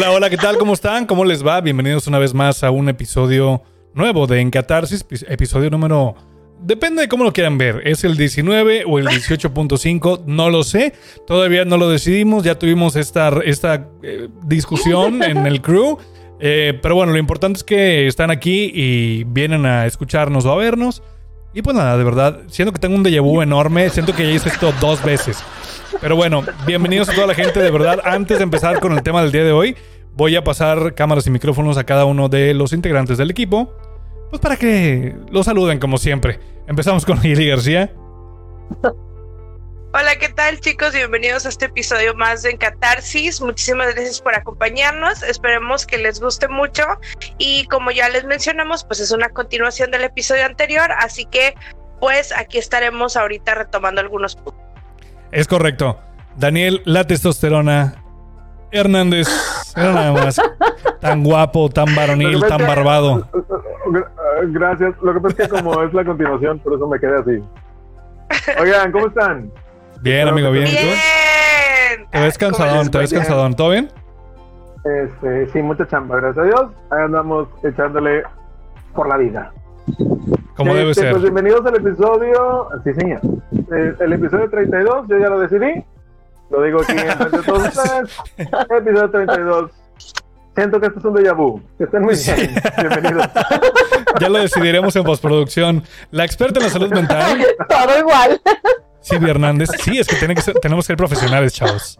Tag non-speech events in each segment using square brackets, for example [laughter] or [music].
Hola, hola, ¿qué tal? ¿Cómo están? ¿Cómo les va? Bienvenidos una vez más a un episodio nuevo de Encatarsis, episodio número... Depende de cómo lo quieran ver. ¿Es el 19 o el 18.5? No lo sé. Todavía no lo decidimos. Ya tuvimos esta, eh, discusión en el crew. Eh, pero bueno, lo importante es que están aquí y vienen a escucharnos o a vernos. Y pues nada, de verdad, siento que tengo un déjà vu enorme. Siento que ya hice esto dos veces. Pero bueno, bienvenidos a toda la gente, de verdad. Antes de empezar con el tema del día de hoy, voy a pasar cámaras y micrófonos a cada uno de los integrantes del equipo, pues para que los saluden como siempre. Empezamos con Lili García. Hola, ¿qué tal chicos? Bienvenidos a este episodio más de Catarsis. Muchísimas gracias por acompañarnos. Esperemos que les guste mucho. Y como ya les mencionamos, pues es una continuación del episodio anterior. Así que, pues aquí estaremos ahorita retomando algunos puntos. Es correcto. Daniel, la testosterona. Hernández, era nada más. Tan guapo, tan varonil, tan barbado. Gracias. Lo que pasa es que como es la continuación, por eso me quedé así. Oigan, ¿cómo están? Bien, amigo, bien. Bien. Te ves cansadón, te ves cansadón. ¿Todo bien? Este, sí, mucha chamba, gracias a Dios. Ahí andamos echándole por la vida. Como debe Este, ser. Pues bienvenidos al episodio. Sí, señor. El, el episodio 32, yo ya lo decidí. Lo digo aquí en frente de todos [laughs] ustedes. Episodio 32. Siento que esto es un déjà vu. Que estén muy bien. Bienvenidos. [laughs] Ya lo decidiremos en postproducción. La experta en la salud mental, Todo igual. Silvia Hernández. Sí, es que, tiene que ser- tenemos que ser profesionales, chavos.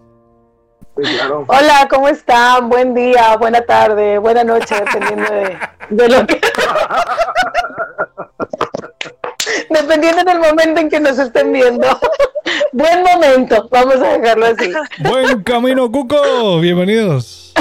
Sí, claro. Hola, ¿cómo están? Buen día, buena tarde, buena noche, dependiendo de, de lo que. [laughs] dependiendo del momento en que nos estén viendo. Buen momento, vamos a dejarlo así. Buen camino, Cuco. Bienvenidos.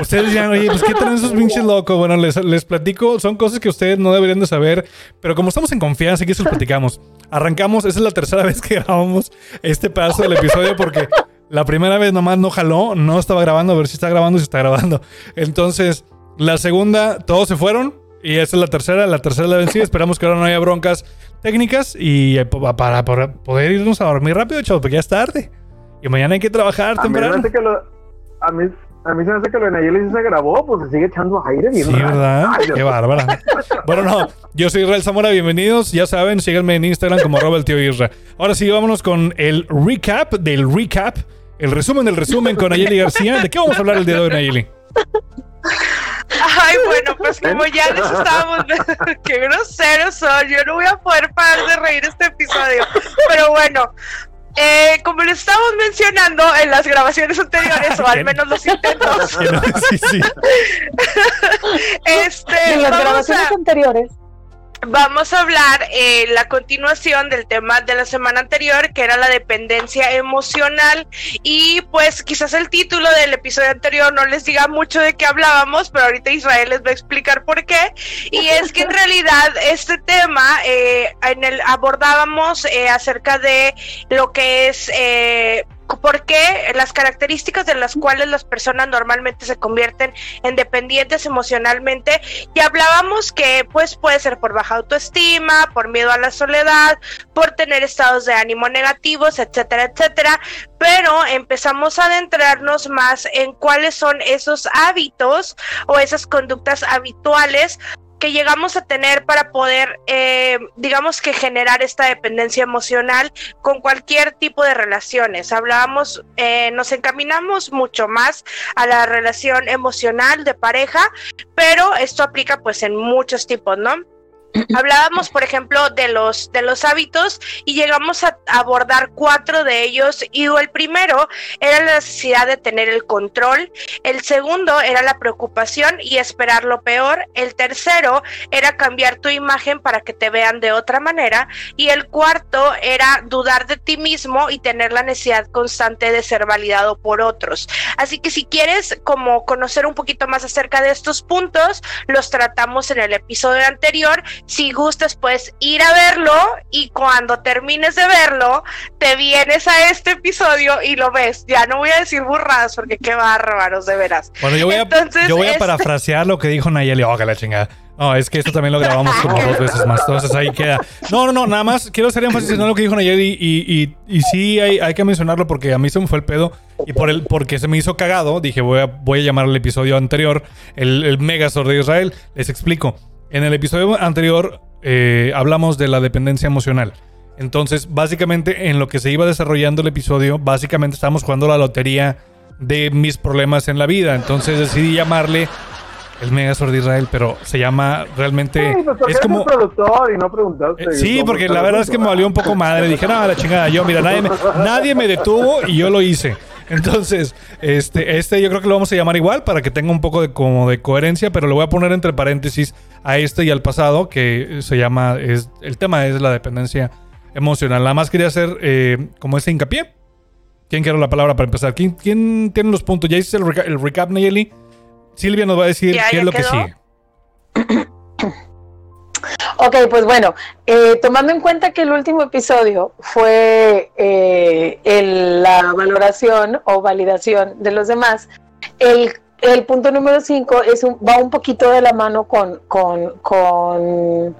Ustedes dirán, oye, pues qué traen esos pinches locos. Bueno, les, les platico, son cosas que ustedes no deberían de saber, pero como estamos en confianza, aquí se los platicamos. Arrancamos, esa es la tercera [laughs] vez que grabamos este pedazo del episodio porque la primera vez nomás no jaló, no estaba grabando, a ver si está grabando, si está grabando. Entonces, la segunda, todos se fueron y esta es la tercera, la tercera la vencida. Esperamos que ahora no haya broncas técnicas y eh, pa- para, para poder irnos a dormir rápido, chavos, porque ya es tarde. Y mañana hay que trabajar A mí, temprano. hace que lo, a, mí, a mí se me hace que lo de Nayeli se grabó, pues se sigue echando aire. bien Sí, raro. ¿verdad? Ay. Qué bárbara. Bueno, no, yo soy Israel Zamora, bienvenidos. Ya saben, síganme en Instagram como el tío Isra. Ahora sí, vámonos con el recap del recap, el resumen del resumen con Nayeli García. ¿De qué vamos a hablar el día de hoy, Nayeli? Ay, bueno, pues como ya les estábamos. [laughs] Qué groseros son. Yo no voy a poder parar de reír este episodio. Pero bueno. eh, como les estábamos mencionando en las grabaciones anteriores, o al menos los intentos, [laughs] Sí, sí. [laughs] este, En las grabaciones a, anteriores. Vamos a hablar eh, la continuación del tema de la semana anterior, que era la dependencia emocional. Y pues quizás el título del episodio anterior no les diga mucho de qué hablábamos, pero ahorita Israel les va a explicar por qué. Y es que en realidad este tema eh, en el abordábamos eh, acerca de lo que es por qué las características de las cuales las personas normalmente se convierten en dependientes emocionalmente y hablábamos que pues puede ser por baja autoestima, por miedo a la soledad, por tener estados de ánimo negativos, etcétera, etcétera, pero empezamos a adentrarnos más en cuáles son esos hábitos o esas conductas habituales que llegamos a tener para poder, eh, digamos que generar esta dependencia emocional con cualquier tipo de relaciones. Hablábamos, eh, nos encaminamos mucho más a la relación emocional de pareja, pero esto aplica pues en muchos tipos, ¿no? Hablábamos, por ejemplo, de los, de los hábitos y llegamos a abordar cuatro de ellos. Y el primero era la necesidad de tener el control, el segundo era la preocupación y esperar lo peor, el tercero era cambiar tu imagen para que te vean de otra manera. Y el cuarto era dudar de ti mismo y tener la necesidad constante de ser validado por otros. Así que si quieres como conocer un poquito más acerca de estos puntos, los tratamos en el episodio anterior si gustas, puedes ir a verlo y cuando termines de verlo, te vienes a este episodio y lo ves. Ya no voy a decir burradas porque qué bárbaros, de veras. Bueno, yo voy a, yo voy a este parafrasear lo que dijo Nayeli. Oh, que la chingada. No, es que esto también lo grabamos como dos veces más. Entonces ahí queda. No, no, no, nada más quiero hacer énfasis en lo que dijo Nayeli y, y, y, sí hay, hay, que mencionarlo porque a mí se me fue el pedo y por el, porque se me hizo cagado, dije voy a, voy a llamar al episodio anterior el, el Megazord de Israel. Les explico. En el episodio anterior eh, hablamos de la dependencia emocional. Entonces, básicamente, en lo que se iba desarrollando el episodio, básicamente estábamos jugando la lotería de mis problemas en la vida. Entonces decidí llamarle el Megazord de Israel, pero se llama realmente. Sí, pues es como. Productor y no preguntaste, eh, sí, porque la verdad es que me valió un poco madre. Dije, no, la chingada, yo, mira, nadie me, nadie me detuvo y yo lo hice. Entonces, este, este yo creo que lo vamos a llamar igual para que tenga un poco de, como de coherencia, pero lo voy a poner entre paréntesis a este y al pasado, que se llama, es, el tema es la dependencia emocional. Nada más quería hacer eh, como ese hincapié. ¿Quién quiere la palabra para empezar? ¿Quién, quién tiene los puntos? ¿Ya hiciste el, el recap, Nayeli? Silvia nos va a decir qué es lo que sigue. [coughs] Ok, pues bueno, eh, tomando en cuenta que el último episodio fue eh, la valoración o validación de los demás, el, punto número 5 es va un poquito de la mano con, con, con,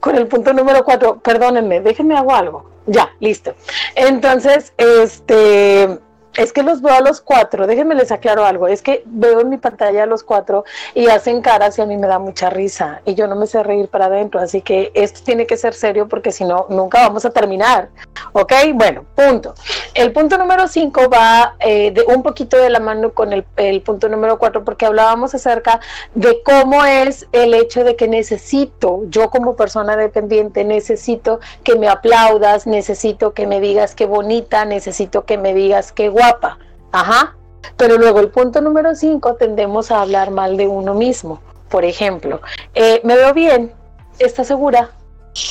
con el punto número 4. Perdónenme, déjenme hago algo. Ya, listo. Entonces, este es que los veo a los cuatro, déjenme les aclaro algo, es que veo en mi pantalla a los cuatro y hacen caras y a mí me da mucha risa y yo no me sé reír para adentro, así que esto tiene que ser serio porque si no, nunca vamos a terminar. ¿Ok? Bueno, punto. El punto número cinco va eh, de un poquito de la mano con el, punto número cuatro porque hablábamos acerca de cómo es el hecho de que necesito, yo como persona dependiente, necesito que me aplaudas, necesito que me digas qué bonita, necesito que me digas qué guapa. Ajá. Pero luego el punto número 5 tendemos a hablar mal de uno mismo. Por ejemplo, eh, ¿me veo bien? ¿Estás segura?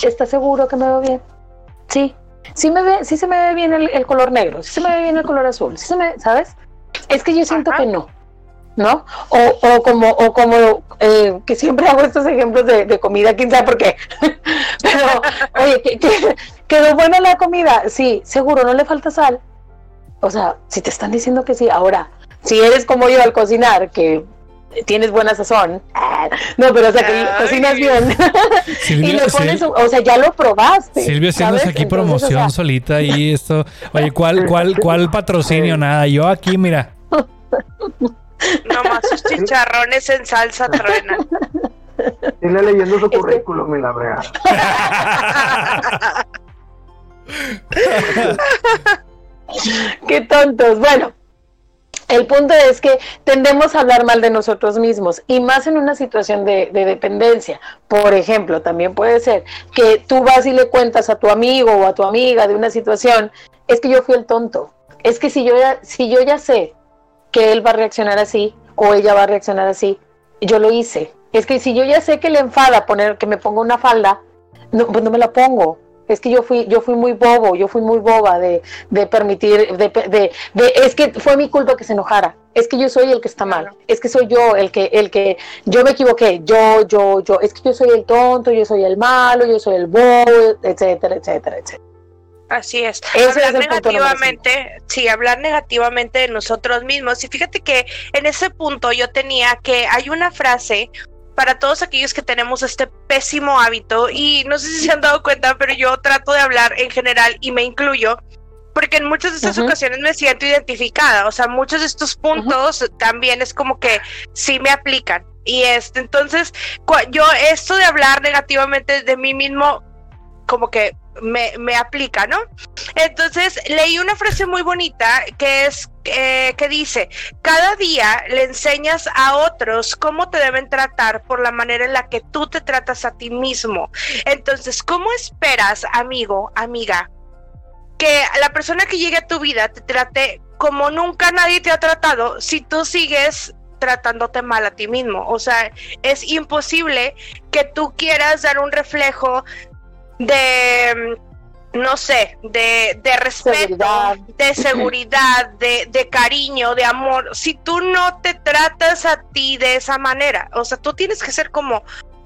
¿Estás seguro que me veo bien? Sí. Sí, me ve, sí se me ve bien el, color negro, sí se me ve bien el color azul, sí se me, ¿sabes? Es que yo siento que no. ¿no? O, como, o como eh, que siempre hago estos ejemplos de, comida, quién sabe por qué. [laughs] Pero, oye, ¿quedó buena la comida? Sí, seguro, no le falta sal. O sea, si te están diciendo que sí, ahora, si eres como yo al cocinar, que tienes buena sazón, no, pero o sea, que cocinas bien [laughs] y le pones, o sea, ya lo probaste. Silvia haciéndose aquí promoción solita y [laughs] esto, oye, ¿cuál, cuál, cuál patrocinio? Nada, yo aquí, mira. Nomás sus [laughs] chicharrones en salsa truenan. Sigue leyendo su currículum, mi la brega. [laughs] Qué tontos. Bueno, el punto es que tendemos a hablar mal de nosotros mismos y más en una situación de, dependencia. Por ejemplo, también puede ser que tú vas y le cuentas a tu amigo o a tu amiga de una situación, es que yo fui el tonto. Es que si yo ya, si yo ya sé que él va a reaccionar así o ella va a reaccionar así, yo lo hice. Es que si yo ya sé que le enfada poner que me ponga una falda, pues no me la pongo es que yo fui, yo fui muy bobo, yo fui muy boba de, de permitir, de, de, de, es que fue mi culpa que se enojara, es que yo soy el que está mal, es que soy yo el que, el que, yo me equivoqué, yo, yo, yo, es que yo soy el tonto, yo soy el malo, yo soy el bobo, etcétera, etcétera, etcétera. Así es. hablar negativamente, sí, hablar negativamente de nosotros mismos. Y fíjate que en ese punto yo tenía que hay una frase para todos aquellos que tenemos este pésimo hábito y no sé si se han dado cuenta, pero yo trato de hablar en general y me incluyo porque en muchas de estas ocasiones me siento identificada, o sea, muchos de estos puntos también es como que sí me aplican. Y este, entonces, yo esto de hablar negativamente de mí mismo, como que me, me aplica, ¿no? Entonces leí una frase muy bonita que es eh, que dice, cada día le enseñas a otros cómo te deben tratar por la manera en la que tú te tratas a ti mismo. Entonces, ¿cómo esperas, amigo, amiga, que la persona que llegue a tu vida te trate como nunca nadie te ha tratado si tú sigues tratándote mal a ti mismo? O sea, es imposible que tú quieras dar un reflejo de no sé, de, de respeto, Seguridad. de seguridad, de, de cariño, de amor, si tú no te tratas a ti de esa manera, o sea, tú tienes que ser como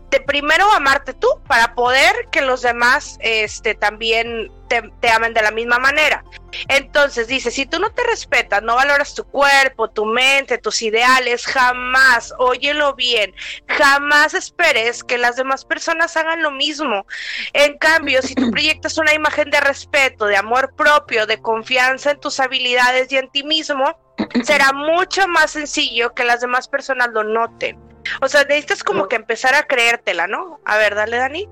de primero amarte tú para poder que los demás este también te, te amen de la misma manera. Entonces dice, si tú no te respetas, no valoras tu cuerpo, tu mente, tus ideales, jamás, óyelo bien, jamás esperes que las demás personas hagan lo mismo. En cambio, si tú [clears throat] proyectas una imagen de respeto, de amor propio, de confianza en tus habilidades y en ti mismo, [clears throat] será mucho más sencillo que las demás personas lo noten. O sea, necesitas como que empezar a creértela, ¿no? A ver, dale, Dani.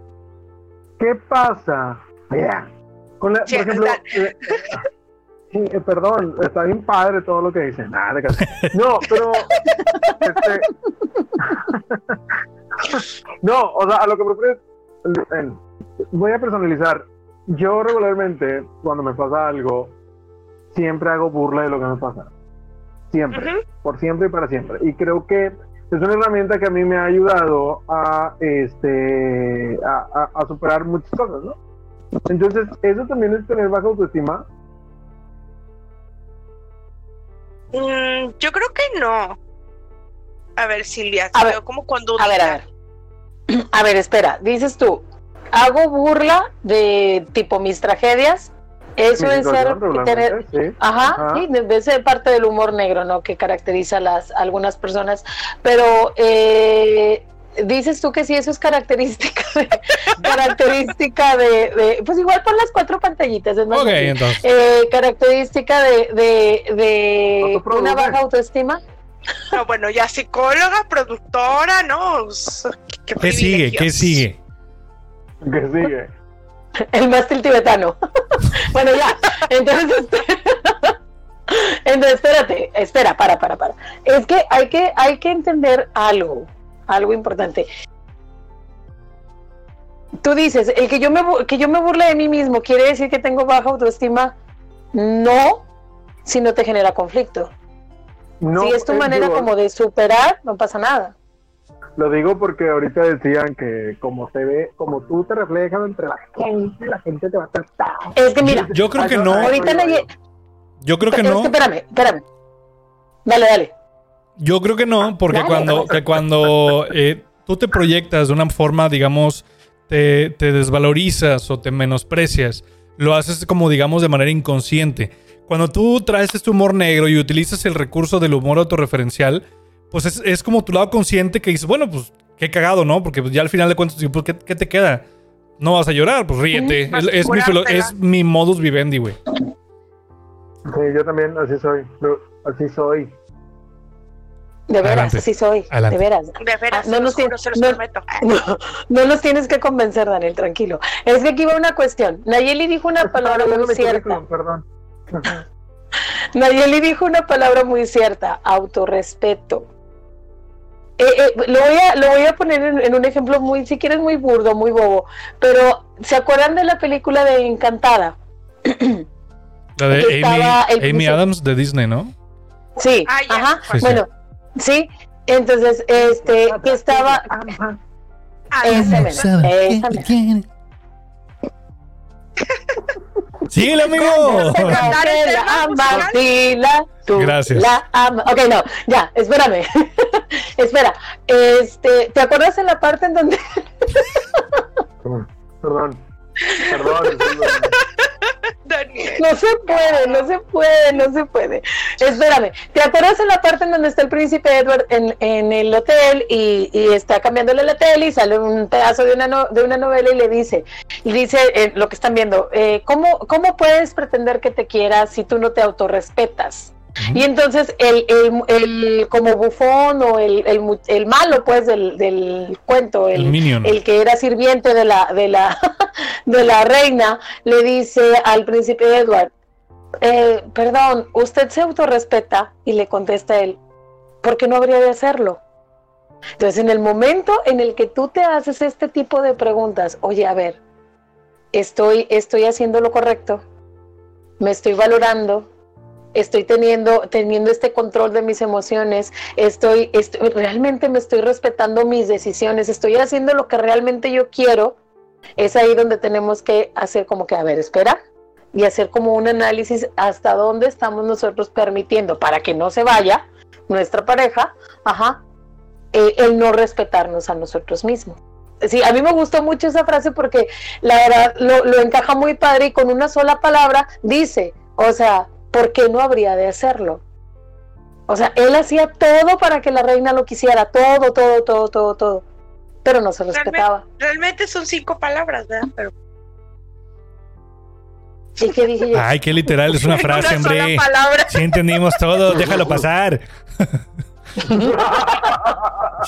¿Qué pasa? Mira, con la- Sí, por ejemplo, eh, eh, perdón, está bien padre todo lo que dicen. Nada. No, pero este, [laughs] no, o sea, a lo que me refiero es, en- voy a personalizar. Yo regularmente, cuando me pasa algo, siempre hago burla de lo que me pasa. Siempre, por siempre y para siempre. Y creo que es una herramienta que a mí me ha ayudado a este a, a- a superar muchas cosas, ¿no? Entonces, eso también es tener baja autoestima. Mm, yo creo que no. A ver, Silvia, te A ver, veo como cuando A ver, a ver. [clears throat] A ver, espera, dices tú, hago burla de tipo mis tragedias. Eso Mi es ser tener, sí. Ajá, Ajá. sí, debe ser parte del humor negro, ¿no? Que caracteriza a las a algunas personas. Pero eh, dices tú que sí, eso es característica de, [laughs] característica de, de- pues igual pon las cuatro pantallitas, es más Ok, fácil. entonces. Eh, característica de, de, una baja autoestima. No, bueno, ya psicóloga, productora, ¿no? Qué, ¿Qué sigue? ¿Qué sigue? Que sigue. El mástil tibetano. [laughs] bueno, ya. Entonces, [laughs] entonces, espérate, espera, para, para, para. Es que hay que, hay que entender algo, algo importante. Tú dices, el que yo me que yo me burle de mí mismo quiere decir que tengo baja autoestima. No, si no te genera conflicto. No, si es tu eh, manera como de superar, no pasa nada. Lo digo porque ahorita decían que como se ve, como tú te reflejas entre la gente, la gente te va a tratar. Es que mira, Yo creo que no. ahorita Yo creo que no. espérame, espérame. Dale, dale. Yo creo que no, porque Dale. cuando, que cuando eh, tú te proyectas de una forma, digamos, te, te desvalorizas o te menosprecias, lo haces como, digamos, de manera inconsciente. Cuando tú traes este humor negro y utilizas el recurso del humor autorreferencial, pues es, es como tu lado consciente que dices, bueno, pues qué cagado, ¿no? Porque pues, ya al final de cuentas, pues, ¿qué, qué te queda? No vas a llorar, pues ríete. Es, mi, es mi modus vivendi, güey. Sí, yo también así soy. Así soy. De veras, Adelante. así soy. Adelante. De veras. De veras, Ah, no se nos los juro, tiene- se los no-. [laughs] No, no los tienes que convencer, Daniel, tranquilo. Es que aquí va una cuestión. Nayeli dijo una palabra muy cierta. Perdón. [laughs] Nayeli dijo una palabra muy cierta, autorrespeto. Eh, eh, lo, voy a, lo voy a poner en, en un ejemplo muy, si quieres, muy burdo, muy bobo. Pero, ¿se acuerdan de la película de Encantada? La de Amy, Amy. Adams de Disney, ¿no? Sí, Ah, ajá. Sí, sí. bueno, sí. Entonces, este, que estaba. Ah. Sí, el amigo. La amas, musical. dila, tú Gracias. La amas. Ok, no, ya, espérame. [laughs] Espera, este, ¿te acuerdas en la parte en donde Perdón. Perdón. [laughs] Daniel. no se puede, no se puede, no se puede? Espérame, ¿te acuerdas en la parte en donde está el príncipe Edward en, en el hotel y, y está cambiándole la tele y sale un pedazo de una, no- de una novela y le dice, y dice eh, lo que están viendo, eh, ¿cómo, ¿cómo puedes pretender que te quieras si tú no te autorrespetas? Y entonces el, el, el, como bufón o el, el, malo pues del, del cuento, el, el, que era sirviente de la, de la, [laughs] de la reina, le dice al príncipe Edward, eh, perdón, usted se autorrespeta y le contesta él, ¿por qué no habría de hacerlo? Entonces, en el momento en el que tú te haces este tipo de preguntas, oye, a ver, estoy, estoy haciendo lo correcto, me estoy valorando, estoy teniendo, teniendo este control de mis emociones, estoy, estoy, realmente me estoy respetando mis decisiones, estoy haciendo lo que realmente yo quiero, es ahí donde tenemos que hacer como que, a ver, espera, y hacer como un análisis hasta dónde estamos nosotros permitiendo para que no se vaya nuestra pareja, ajá, eh, el no respetarnos a nosotros mismos. Sí, a mí me gustó mucho esa frase porque la verdad lo, lo encaja muy padre y con una sola palabra dice, o sea, ¿por qué no habría de hacerlo? O sea, él hacía todo para que la reina lo quisiera, todo, todo, todo, todo, todo, pero no se respetaba. Realmente, son cinco palabras, ¿verdad? Pero... ¿Y qué dije yo? Ay, qué literal, es una [laughs] frase, hombre. Sí entendimos todo, [laughs] déjalo pasar. [laughs]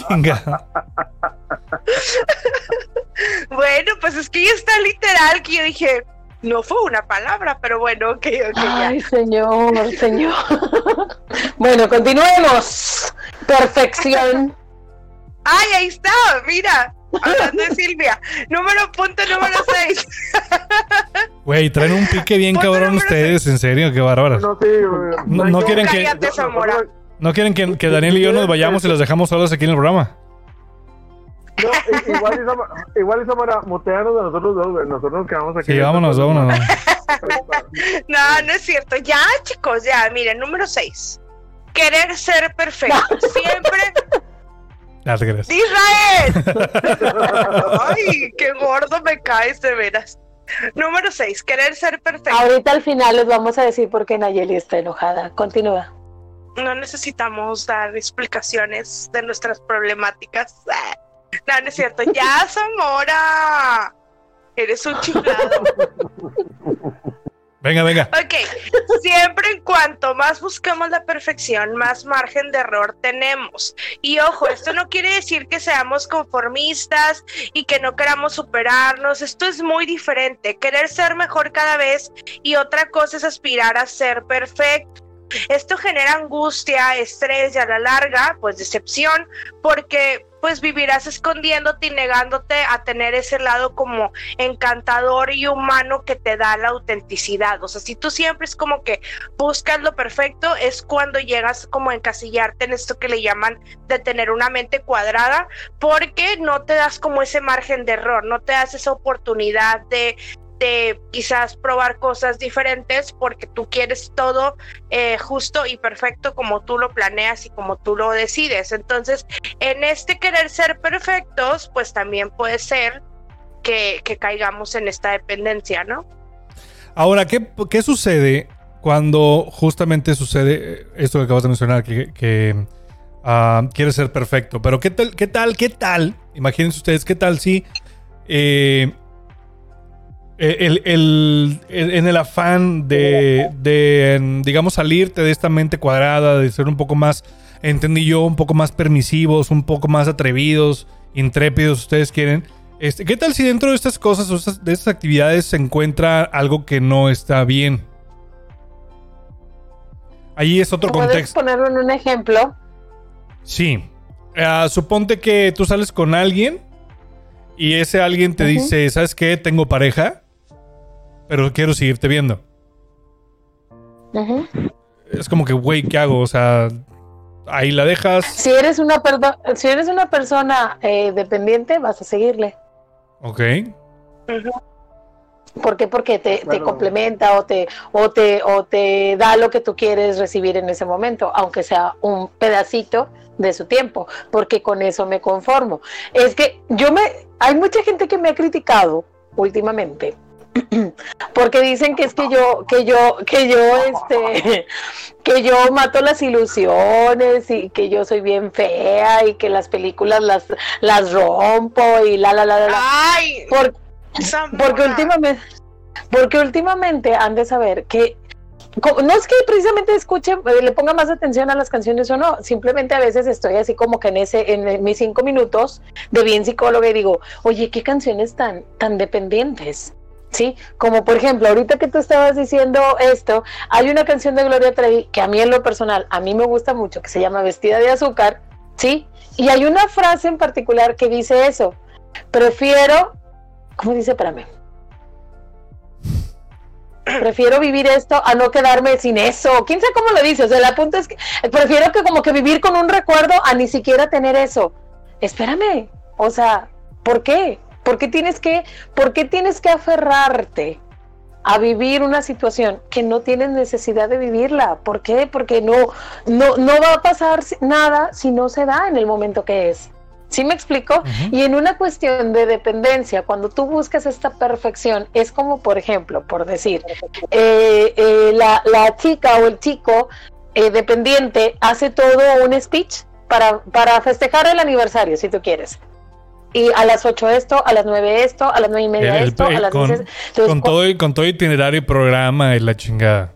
Chinga. bueno, pues es que ya está literal que yo dije, no fue una palabra, pero bueno, ok, ok. Ay, señor, señor. [laughs] bueno, continuemos. Perfección. Ay, ahí está, mira. Hablando de Silvia. Número punto número 6. [laughs] Güey, traen un pique bien cabrón ustedes, en serio, qué bárbaros. No, sí, no, no quieren que. ¿No quieren que, Daniel y yo nos vayamos y los dejamos solos aquí en el programa? No, igual y igual para mutearnos de nosotros dos, Nosotros nos quedamos aquí. Sí, vámonos, vámonos. [laughs] no, no es cierto. Ya, chicos, ya, miren, número 6. Querer ser perfecto. Siempre. ¡Israel! [laughs] ¡Ay, qué gordo me caes de veras! Número 6. Querer ser perfecto. Ahorita al final les vamos a decir por qué Nayeli está enojada. Continúa no necesitamos dar explicaciones de nuestras problemáticas. No, no es cierto. Ya, Zamora. Eres un chiflado. Venga, venga. Ok, siempre en cuanto más buscamos la perfección, más margen de error tenemos. Y ojo, esto no quiere decir que seamos conformistas y que no queramos superarnos. Esto es muy diferente. Querer ser mejor cada vez y otra cosa es aspirar a ser perfecto. Esto genera angustia, estrés y a la larga, pues decepción, porque pues vivirás escondiéndote y negándote a tener ese lado como encantador y humano que te da la autenticidad. O sea, si tú siempre es como que buscas lo perfecto, es cuando llegas como a encasillarte en esto que le llaman de tener una mente cuadrada, porque no te das como ese margen de error, no te das esa oportunidad de quizás probar cosas diferentes porque tú quieres todo eh, justo y perfecto como tú lo planeas y como tú lo decides. Entonces, en este querer ser perfectos, pues también puede ser que, caigamos en esta dependencia, ¿no? Ahora, ¿qué, ¿qué, sucede cuando justamente sucede esto que acabas de mencionar, que, que ah, quieres ser perfecto? Pero ¿qué tal, qué tal, qué tal? Imagínense ustedes, ¿qué tal si... Eh, el, en el afán de, digamos, salirte de esta mente cuadrada, de ser un poco más, entendí yo, un poco más permisivos, un poco más atrevidos, intrépidos, ustedes quieren. Este, ¿Qué tal si dentro de estas cosas o de estas actividades se encuentra algo que no está bien? Ahí es otro ¿Puedes contexto. ponerlo en un ejemplo? Sí. Ah, suponte que tú sales con alguien y ese alguien te dice, ¿sabes qué? Tengo pareja pero quiero seguirte viendo. Es como que, güey, ¿qué hago? O sea, ahí la dejas. Si eres una, si eres una persona eh, dependiente, vas a seguirle. Ok. ¿Por qué? Porque te, te, complementa o te, o, te, o te da lo que tú quieres recibir en ese momento, aunque sea un pedacito de su tiempo, porque con eso me conformo. Es que yo me, hay mucha gente que me ha criticado últimamente [clears throat] porque dicen que es que yo que yo que yo este [laughs] que yo mato las ilusiones y que yo soy bien fea y que las películas las las rompo y la la la la, Ay, porque últimamente porque últimamente han de saber que no es que precisamente escuche, eh, le ponga más atención a las canciones o no, simplemente a veces estoy así como que en ese, en mis cinco minutos de bien psicóloga y digo, oye, qué canciones tan, tan dependientes. Sí, como por ejemplo, ahorita que tú estabas diciendo esto, hay una canción de Gloria Trevi que a mí en lo personal, a mí me gusta mucho, que se llama Vestida de Azúcar, ¿sí? Y hay una frase en particular que dice eso, prefiero, ¿cómo dice? Espérame. Prefiero vivir esto a no quedarme sin eso. ¿Quién sabe cómo lo dice? O sea, el punto es que prefiero que como que vivir con un recuerdo a ni siquiera tener eso. Espérame, o sea, ¿por qué? ¿Por qué tienes que, por qué tienes que aferrarte a vivir una situación que no tienes necesidad de vivirla? ¿Por qué? Porque no, no, no va a pasar nada si no se da en el momento que es. ¿Sí me explico? Y en una cuestión de dependencia, cuando tú buscas esta perfección, es como, por ejemplo, por decir, eh, eh, la, la chica o el chico eh, dependiente hace todo un speech para, para festejar el aniversario, si tú quieres. Y a las 8 esto, a las 9 esto, a las 9 y media El- esto, el- a las con- 10 Entonces, Con todo, y- con todo itinerario y programa y la chingada.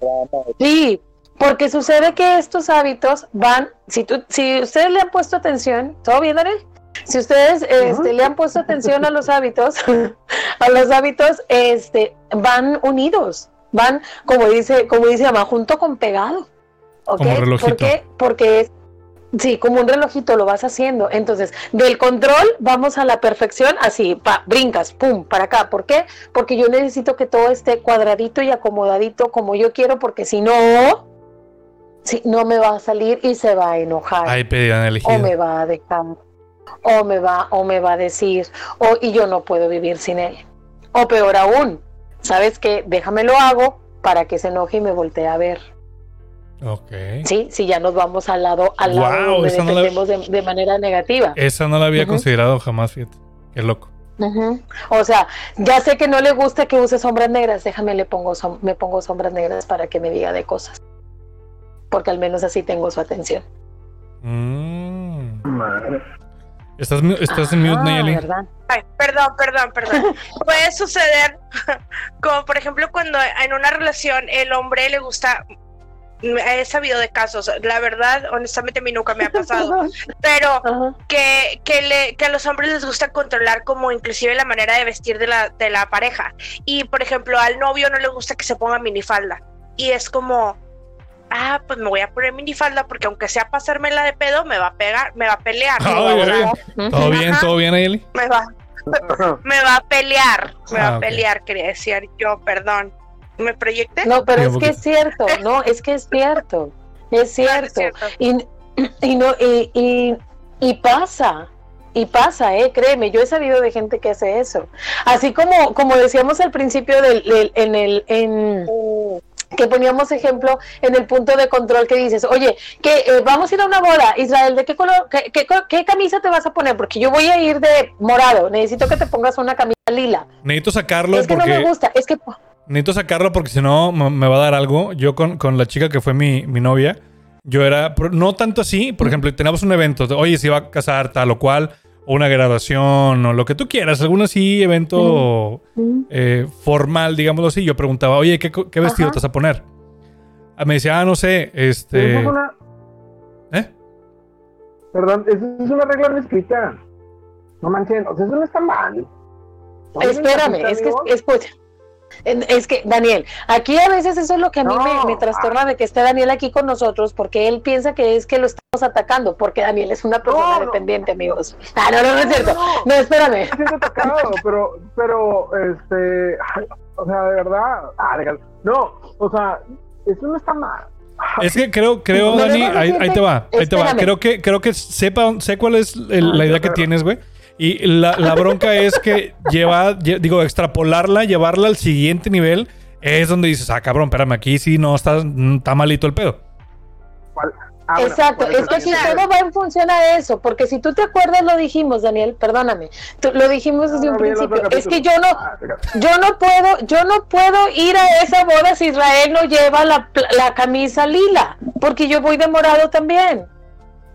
Sí, porque sucede que estos hábitos van, si tú, si ustedes le han puesto atención, ¿todo bien, Daniel? Si ustedes este, le han puesto atención a los hábitos, [laughs] a los hábitos, este, van unidos, van, como dice, como dice mamá, junto con pegado. ¿ok? Como relojito. ¿Por qué? Porque es, sí, como un relojito lo vas haciendo. Entonces, del control vamos a la perfección, así, pa, brincas, pum, para acá. ¿Por qué? Porque yo necesito que todo esté cuadradito y acomodadito como yo quiero, porque si no, si no me va a salir y se va a enojar Ay, pedían o elegido. me va a dejar o me va o me va a decir o y yo no puedo vivir sin él o peor aún sabes qué déjame lo hago para que se enoje y me voltee a ver Ok. sí si ya nos vamos al lado al lado donde esa no la- de, de manera negativa Esa no la había considerado jamás, fíjate. Qué loco. O sea ya sé que no le gusta que use sombras negras déjame le pongo som- me pongo sombras negras para que me diga de cosas porque al menos así tengo su atención Mm. Madre. ¿Estás, estás en mute, Ah, Nayeli? Ay, perdón, perdón, perdón. [laughs] Puede suceder, [laughs] como por ejemplo cuando en una relación el hombre le gusta, he sabido de casos, la verdad, honestamente a mí nunca me ha pasado, [laughs] pero Ajá. que, que, le, que a los hombres les gusta controlar como inclusive la manera de vestir de la, de la pareja. Y por ejemplo al novio no le gusta que se ponga minifalda. Y es como, ah, pues me voy a poner minifalda porque aunque sea pasármela de pedo, me va a pegar, me va a pelear. Ay. ¿Todo bien? Ajá. ¿Todo bien, Nayeli? me va, [laughs] me va a pelear, me va Ah, a ok. pelear, quería decir yo, perdón. ¿Me proyecté? No, pero es que es cierto, no, es que es cierto, es Claro, cierto. Y, y no, y, y, y pasa, y pasa, eh, créeme, yo he sabido de gente que hace eso. Así como, como decíamos al principio del, del- en el, en que poníamos ejemplo en el punto de control que dices, oye, que eh, vamos a ir a una boda, Israel, ¿de qué color, qué, qué, qué camisa te vas a poner? Porque yo voy a ir de morado, necesito que te pongas una camisa lila. Necesito sacarlo es que porque... no me gusta, es que Necesito sacarlo porque si no me va a dar algo. Yo con, con la chica que fue mi, mi novia, yo era, no tanto así, por ejemplo, teníamos un evento, de, oye, se iba a casar tal o cual, o una graduación, o lo que tú quieras, algún así evento eh, formal, digámoslo así. Yo preguntaba, oye, ¿qué, qué vestido Ajá. te vas a poner? Ah, Me decía, ah, no sé, este... es una, ¿Eh? perdón, eso es una regla no escrita. No manchen, o sea, eso no está mal. Espérame, es que, escucha. Es que, Daniel, aquí a veces eso es lo que a mí No. me, me trastorna de que esté Daniel aquí con nosotros, porque él piensa que es que lo estamos atacando, porque Daniel es una persona No, no. dependiente, amigos. Ah, no, no, no es cierto. No, no. No, espérame. atacado, [laughs] pero, pero, este, o sea, de verdad, ah, de- no, o sea, eso no está mal. Es que creo, creo, No, Dani, ahí, ahí te va, ahí te va. Creo que, creo que sepa, sé cuál es el- la idea que tienes, güey. Y la, la bronca es que lleva, lle- digo, extrapolarla, llevarla al siguiente nivel, es donde dices, ah, cabrón, espérame, aquí sí no está, está malito el pedo. Ah, bueno, Exacto, es que digo, todo va en función a eso, porque si tú te acuerdas, lo dijimos, Daniel, perdóname, tú- lo dijimos desde Ah, un principio. Es que yo no, Ah, yo no puedo, yo no puedo ir a esa boda si Israel no lleva la, la camisa lila, porque yo voy de morado también.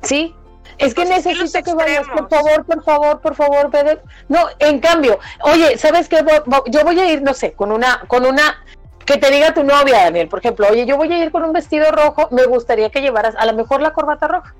¿Sí? Es que es que necesito que vayas, por favor, por favor, por favor, de- No, en cambio, oye, ¿sabes qué? Yo voy a ir, no sé, con una, con una que te diga tu novia, Daniel, por ejemplo, oye, yo voy a ir con un vestido rojo, me gustaría que llevaras a lo mejor la corbata roja.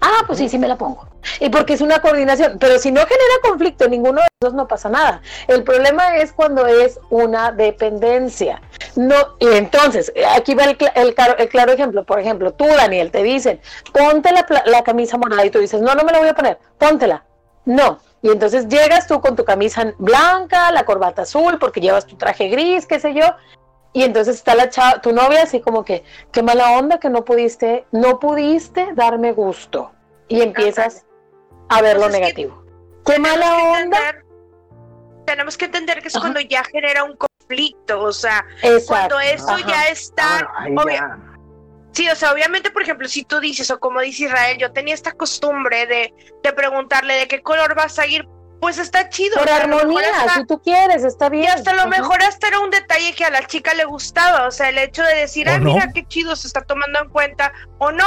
Ah, pues sí, sí me la pongo. Y porque es una coordinación, pero si no genera conflicto ninguno de los dos no pasa nada. El problema es cuando es una dependencia. No, y entonces, aquí va el claro ejemplo. Por ejemplo, tú, Daniel, te dicen, ponte la, la camisa morada y tú dices, no, no me la voy a poner, póntela. No, y entonces llegas tú con tu camisa blanca, la corbata azul, porque llevas tu traje gris, qué sé yo, y entonces está la chava, tu novia así como que, qué mala onda que no pudiste, no pudiste darme gusto. Y empiezas a ver lo que negativo. Qué mala onda. entender- tenemos que entender que es Ajá. cuando ya genera un conflicto, o sea, Exacto. cuando eso Ajá. ya está, Ah. Sí, o sea, obviamente, por ejemplo, si tú dices, o como dice Israel, yo tenía esta costumbre de, de preguntarle de qué color vas a ir, pues está chido. Por o armonía, hasta- si tú quieres, está y bien. hasta a lo mejor hasta era un detalle que a la chica le gustaba, o sea, el hecho de decir, ¿O ah, no? mira qué chido se está tomando en cuenta, o no,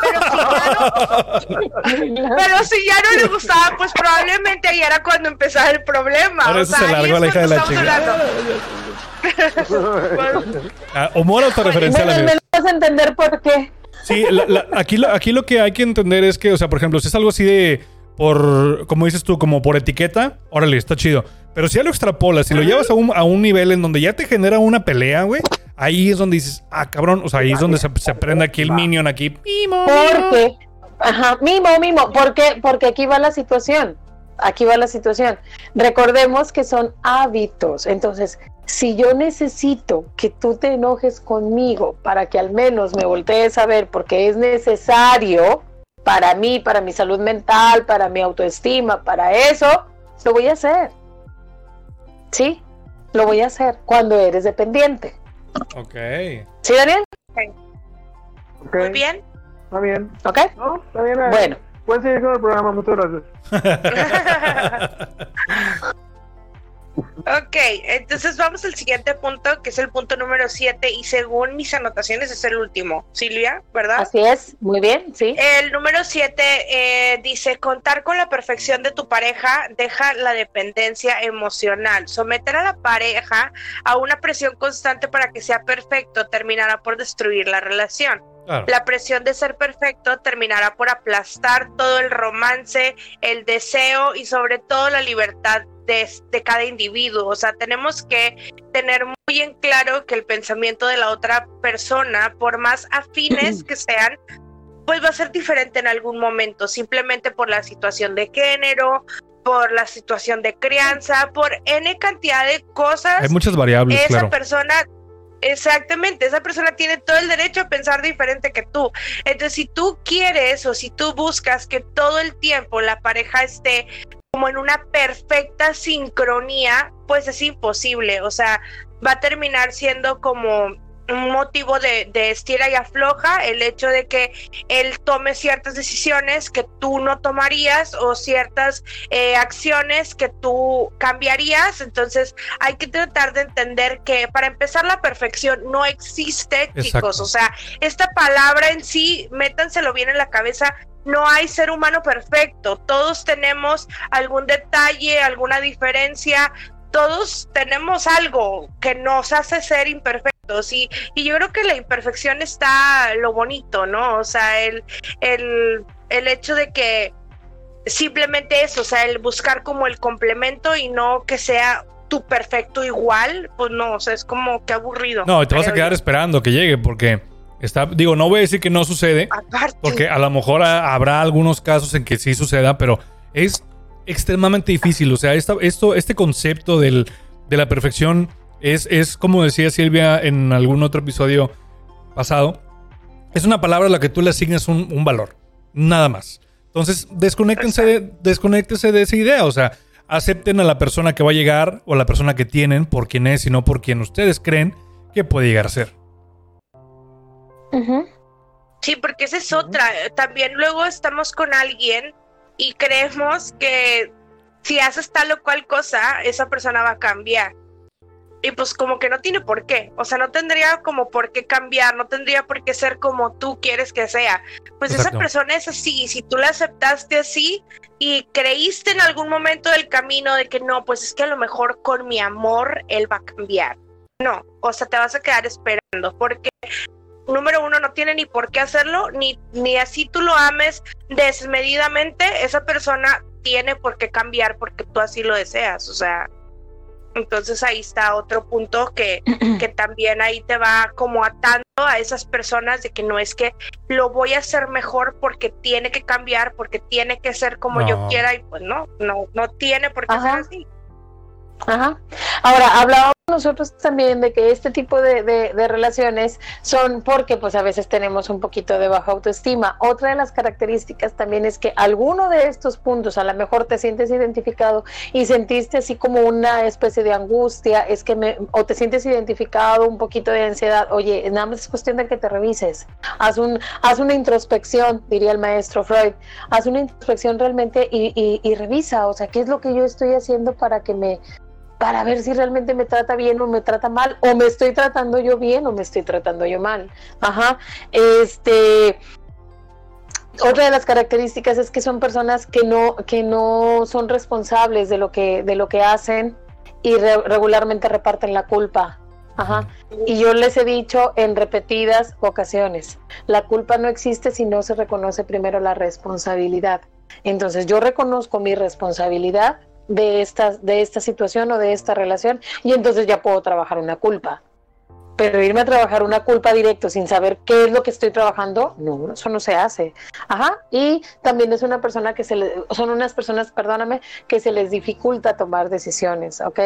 pero si ya no, [laughs] pero si ya no le gustaba, pues probablemente ahí era cuando empezaba el problema. O eso sea, se ahí largó es la hija de la chica. Ah, humor autorreferencial, Bueno, me lo vas a entender por qué. Sí, la- la- aquí, lo- aquí lo que hay que entender es que, o sea, por ejemplo, si es algo así de por, como dices tú, como por etiqueta, órale, está chido. Pero si ya lo extrapolas, si lo llevas a un, a un nivel en donde ya te genera una pelea, güey, ahí es donde dices, ah, cabrón, o sea, ahí es donde se, se prende aquí el minion, aquí. Mimo, mimo. Porque, ajá, mimo, mimo, porque, porque aquí va la situación. Aquí va la situación. Recordemos que son hábitos. Entonces, si yo necesito que tú te enojes conmigo para que al menos me voltees a ver porque es necesario para mí, para mi salud mental, para mi autoestima, para eso, lo voy a hacer. ¿Sí? Lo voy a hacer cuando eres dependiente. Ok. ¿Sí, Daniel? Ok, Muy bien. Está bien. ¿Ok? No, está bien. eh. Bueno. Pueden seguir con el programa, muchas gracias. [laughs] ok, entonces vamos al siguiente punto, que es el punto número 7, y según mis anotaciones es el último. Silvia, ¿verdad? Así es, muy bien, sí. El número 7 dice, contar con la perfección de tu pareja deja la dependencia emocional. Someter a la pareja a una presión constante para que sea perfecto terminará por destruir la relación. Claro. La presión de ser perfecto terminará por aplastar todo el romance, el deseo y sobre todo la libertad de, de cada individuo. O sea, tenemos que tener muy en claro que el pensamiento de la otra persona, por más afines [clears throat] que sean, pues va a ser diferente en algún momento, simplemente por la situación de género, por la situación de crianza, por N cantidad de cosas Hay muchas variables, esa claro. persona, exactamente, esa persona tiene todo el derecho a pensar diferente que tú. Entonces, si tú quieres o si tú buscas que todo el tiempo la pareja esté como en una perfecta sincronía, pues es imposible. O sea, va a terminar siendo como un motivo de, de estira y afloja el hecho de que él tome ciertas decisiones que tú no tomarías o ciertas eh, acciones que tú cambiarías. Entonces hay que tratar de entender que para empezar la perfección no existe, chicos. O sea, esta palabra en sí, métanselo bien en la cabeza. No hay ser humano perfecto. Todos tenemos algún detalle, alguna diferencia. Todos tenemos algo que nos hace ser imperfectos y, y yo creo que la imperfección está lo bonito, ¿no? O sea, el, el, el hecho de que simplemente eso, o sea, el buscar como el complemento y no que sea tu perfecto igual, pues no, o sea, es como que aburrido. No, y te vas a quedar yo. esperando que llegue porque está, digo, no voy a decir que no sucede, Aparte, porque a lo mejor ha- habrá algunos casos en que sí suceda, pero es extremadamente difícil. O sea, esta- esto, este concepto del- de la perfección es, es, como decía Silvia en algún otro episodio pasado, es una palabra a la que tú le asignas un, un valor, nada más. Entonces, desconéctense de, desconéctense de esa idea, o sea, acepten a la persona que va a llegar o a la persona que tienen por quien es y no por quien ustedes creen que puede llegar a ser. Sí, porque esa es otra. También luego estamos con alguien y creemos que si haces tal o cual cosa, esa persona va a cambiar. Y pues como que no tiene por qué. O sea, no tendría como por qué cambiar, no tendría por qué ser como tú quieres que sea. Pues Exacto. esa persona es así. y Si tú la aceptaste así y creíste en algún momento del camino de que no, pues es que a lo mejor con mi amor él va a cambiar. no, o sea, te vas a quedar esperando porque número uno no tiene ni por qué hacerlo, ni, ni así tú lo ames desmedidamente, esa persona tiene por qué cambiar porque tú así lo deseas, o sea, entonces ahí está otro punto que, [clears throat] que también ahí te va como atando a esas personas de que no es que lo voy a hacer mejor porque tiene que cambiar, porque tiene que ser como yo quiera y pues no, no, no tiene por qué Ajá. ser así. Ajá. Ahora, hablábamos nosotros también de que este tipo de, relaciones son porque pues a veces tenemos un poquito de baja autoestima. Otra de las características también es que alguno de estos puntos a lo mejor te sientes identificado y sentiste así como una especie de angustia, es que me, o te sientes identificado, un poquito de ansiedad. Oye, nada más es cuestión de que te revises. Haz, un, haz una introspección, diría el maestro Freud. Haz una introspección realmente y revisa, o sea, qué es lo que yo estoy haciendo para que me para ver si realmente me trata bien o me trata mal, o me estoy tratando yo bien o me estoy tratando yo mal. Ajá. Este. Otra de las características es que son personas que no, que no son responsables de lo que, de lo que hacen y re- regularmente reparten la culpa. Ajá. Y yo les he dicho en repetidas ocasiones, la culpa no existe si no se reconoce primero la responsabilidad. Entonces yo reconozco mi responsabilidad de esta, de esta situación o de esta relación y entonces ya puedo trabajar una culpa. Pero irme a trabajar una culpa directo sin saber qué es lo que estoy trabajando, no, eso no se hace. Ajá. Y también es una persona que se le, son unas personas, perdóname, que se les dificulta tomar decisiones, ¿ok?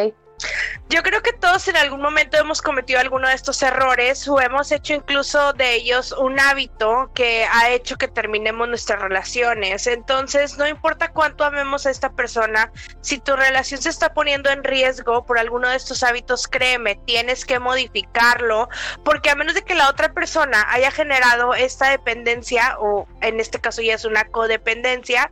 Yo creo que todos en algún momento hemos cometido alguno de estos errores o hemos hecho incluso de ellos un hábito que ha hecho que terminemos nuestras relaciones. Entonces, no importa cuánto amemos a esta persona, si tu relación se está poniendo en riesgo por alguno de estos hábitos, créeme, tienes que modificarlo, porque a menos de que la otra persona haya generado esta dependencia, o en este caso ya es una codependencia,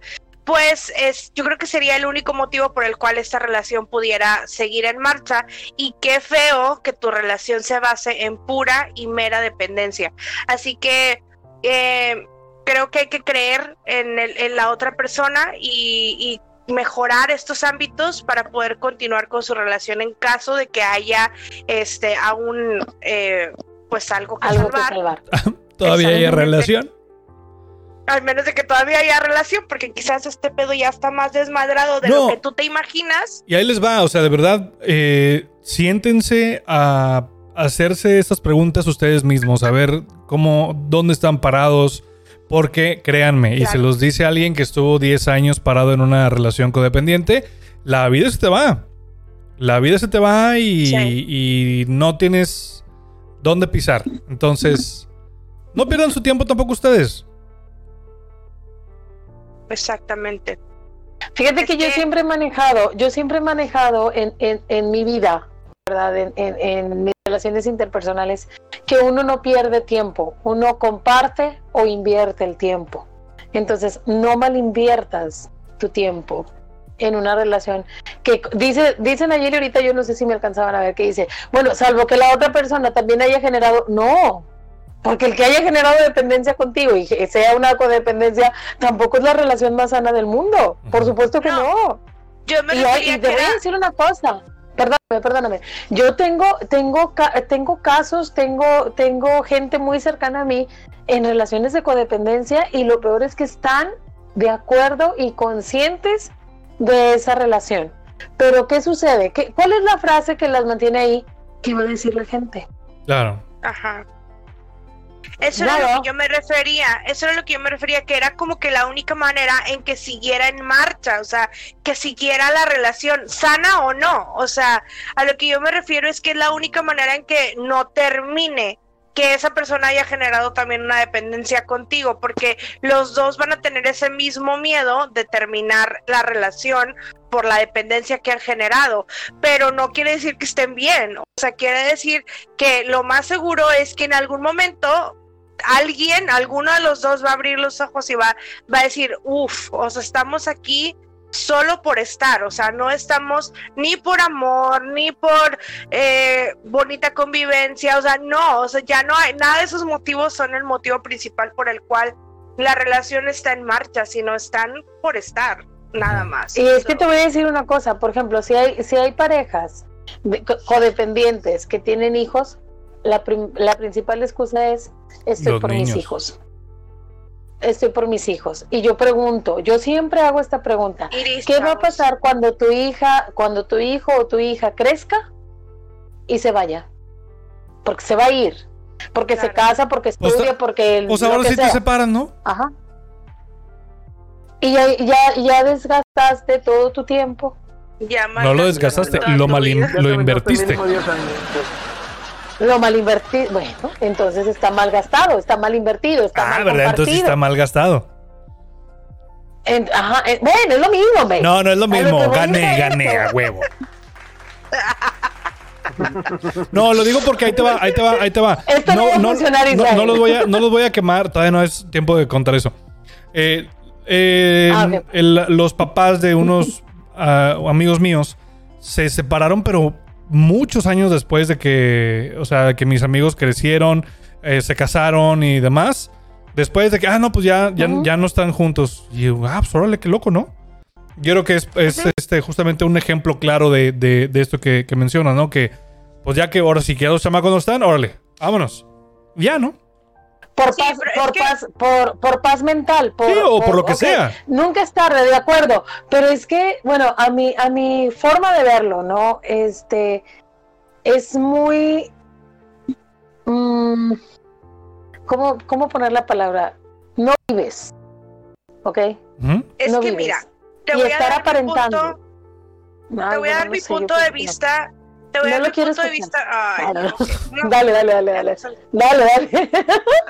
pues es, yo creo que sería el único motivo por el cual esta relación pudiera seguir en marcha y qué feo que tu relación se base en pura y mera dependencia. Así que eh, creo que hay que creer en, el- en la otra persona y, y mejorar estos ámbitos para poder continuar con su relación en caso de que haya este aún eh, pues algo que Algo que salvar. [laughs] Todavía hay relación. Al menos de que todavía haya relación, porque quizás este pedo ya está más desmadrado de No. lo que tú te imaginas. Y ahí les va, o sea, de verdad, eh, siéntense a hacerse estas preguntas ustedes mismos, a ver cómo, dónde están parados, porque créanme, y se los dice alguien que estuvo 10 años parado en una relación codependiente, la vida se te va. La vida se te va y, Sí. y no tienes dónde pisar. Entonces, no pierdan su tiempo tampoco ustedes. Exactamente. Fíjate Es que yo siempre he manejado, yo siempre he manejado en, en, en mi vida, ¿verdad? En, en, mis relaciones interpersonales, que uno no pierde tiempo, uno comparte o invierte el tiempo. Entonces, no mal inviertas tu tiempo en una relación que dice, dicen ayer y ahorita yo no sé si me alcanzaban a ver que dice, bueno, salvo que la otra persona también haya generado, no, porque el que haya generado dependencia contigo y que sea una codependencia tampoco es la relación más sana del mundo. Por supuesto que No. no. Yo me Y, y te que voy a decir una cosa. Perdóname, perdóname. Yo tengo, tengo, tengo casos, tengo, tengo gente muy cercana a mí en relaciones de codependencia y lo peor es que están de acuerdo y conscientes de esa relación. Pero ¿qué sucede? ¿Qué, ¿Cuál es la frase que las mantiene ahí? ¿Qué va a decir la gente? Claro. Ajá. Eso era lo que yo me refería, eso era lo que yo me refería, que era como que la única manera en que siguiera en marcha, o sea, que siguiera la relación, sana o no, o sea, a lo que yo me refiero es que es la única manera en que no termine, que esa persona haya generado también una dependencia contigo, porque los dos van a tener ese mismo miedo de terminar la relación por la dependencia que han generado, pero no quiere decir que estén bien, o sea, quiere decir que lo más seguro es que en algún momento alguien, alguno de los dos va a abrir los ojos y va, va a decir, uff, o sea, estamos aquí solo por estar, o sea, no estamos ni por amor, ni por eh, bonita convivencia, o sea, no, o sea, ya no hay, nada de esos motivos son el motivo principal por el cual la relación está en marcha, sino están por estar, nada más. Y es que te voy a decir una cosa, por ejemplo, si hay, si hay parejas de- co- codependientes que tienen hijos, la, prim- la principal excusa es estoy Los por mis hijos. Estoy por mis hijos. Y yo pregunto, yo siempre hago esta pregunta. Iris, ¿Qué va a pasar cuando tu hija, cuando tu hijo o tu hija crezca y se vaya? Porque se va a ir, porque se casa, porque Pues, estudia, porque Pues lo ahora que sí te sea. separan, ¿no? Ajá. Y ya, ya, ya desgastaste todo tu tiempo. Ya No lo desgastaste, lo mal lo invertiste. Mínimo 10 años. Lo mal invertido, bueno, entonces está mal gastado, está mal invertido, está Ah, mal ¿verdad? Entonces está mal gastado. En- ajá, eh, bueno, es lo mismo, ve. No, no es lo mismo. Gané, gané a huevo. No, lo digo porque ahí te va, ahí te va, ahí te va. Esto no funcionar, no, no los voy a, no los voy a quemar, todavía no es tiempo de contar eso. Eh, eh, Ah, el- los papás de unos ah, amigos míos se separaron, pero muchos años después de que, o sea, que mis amigos crecieron, eh, se casaron y demás. Después de que, ah, no, pues ya, ya, ya no están juntos. Y yo, ah, pues órale, qué loco, ¿no? Yo creo que es, es, este, justamente un ejemplo claro de, de- de esto que, que mencionas, ¿no? Que, pues ya que ahora sí que ya los chamacos no están, órale, vámonos. Ya, ¿no? Por, Sí, paz, por, que- paz, por, por paz mental. Por, Sí, o por lo que sea. Nunca es tarde, de acuerdo. Pero es que, bueno, a mi, a mi forma de verlo, ¿no? Este es muy. mm, ¿cómo, ¿Cómo poner la palabra? No vives. ¿Ok? Es no que vives. mira, te Y voy a estar dar mi aparentando. punto, te voy a dar no mi punto de vista. Te voy a No dar lo mi punto de escuchar. vista. Ay, Dale. no. [laughs] Dale, dale, dale, dale. Dale, dale. [laughs]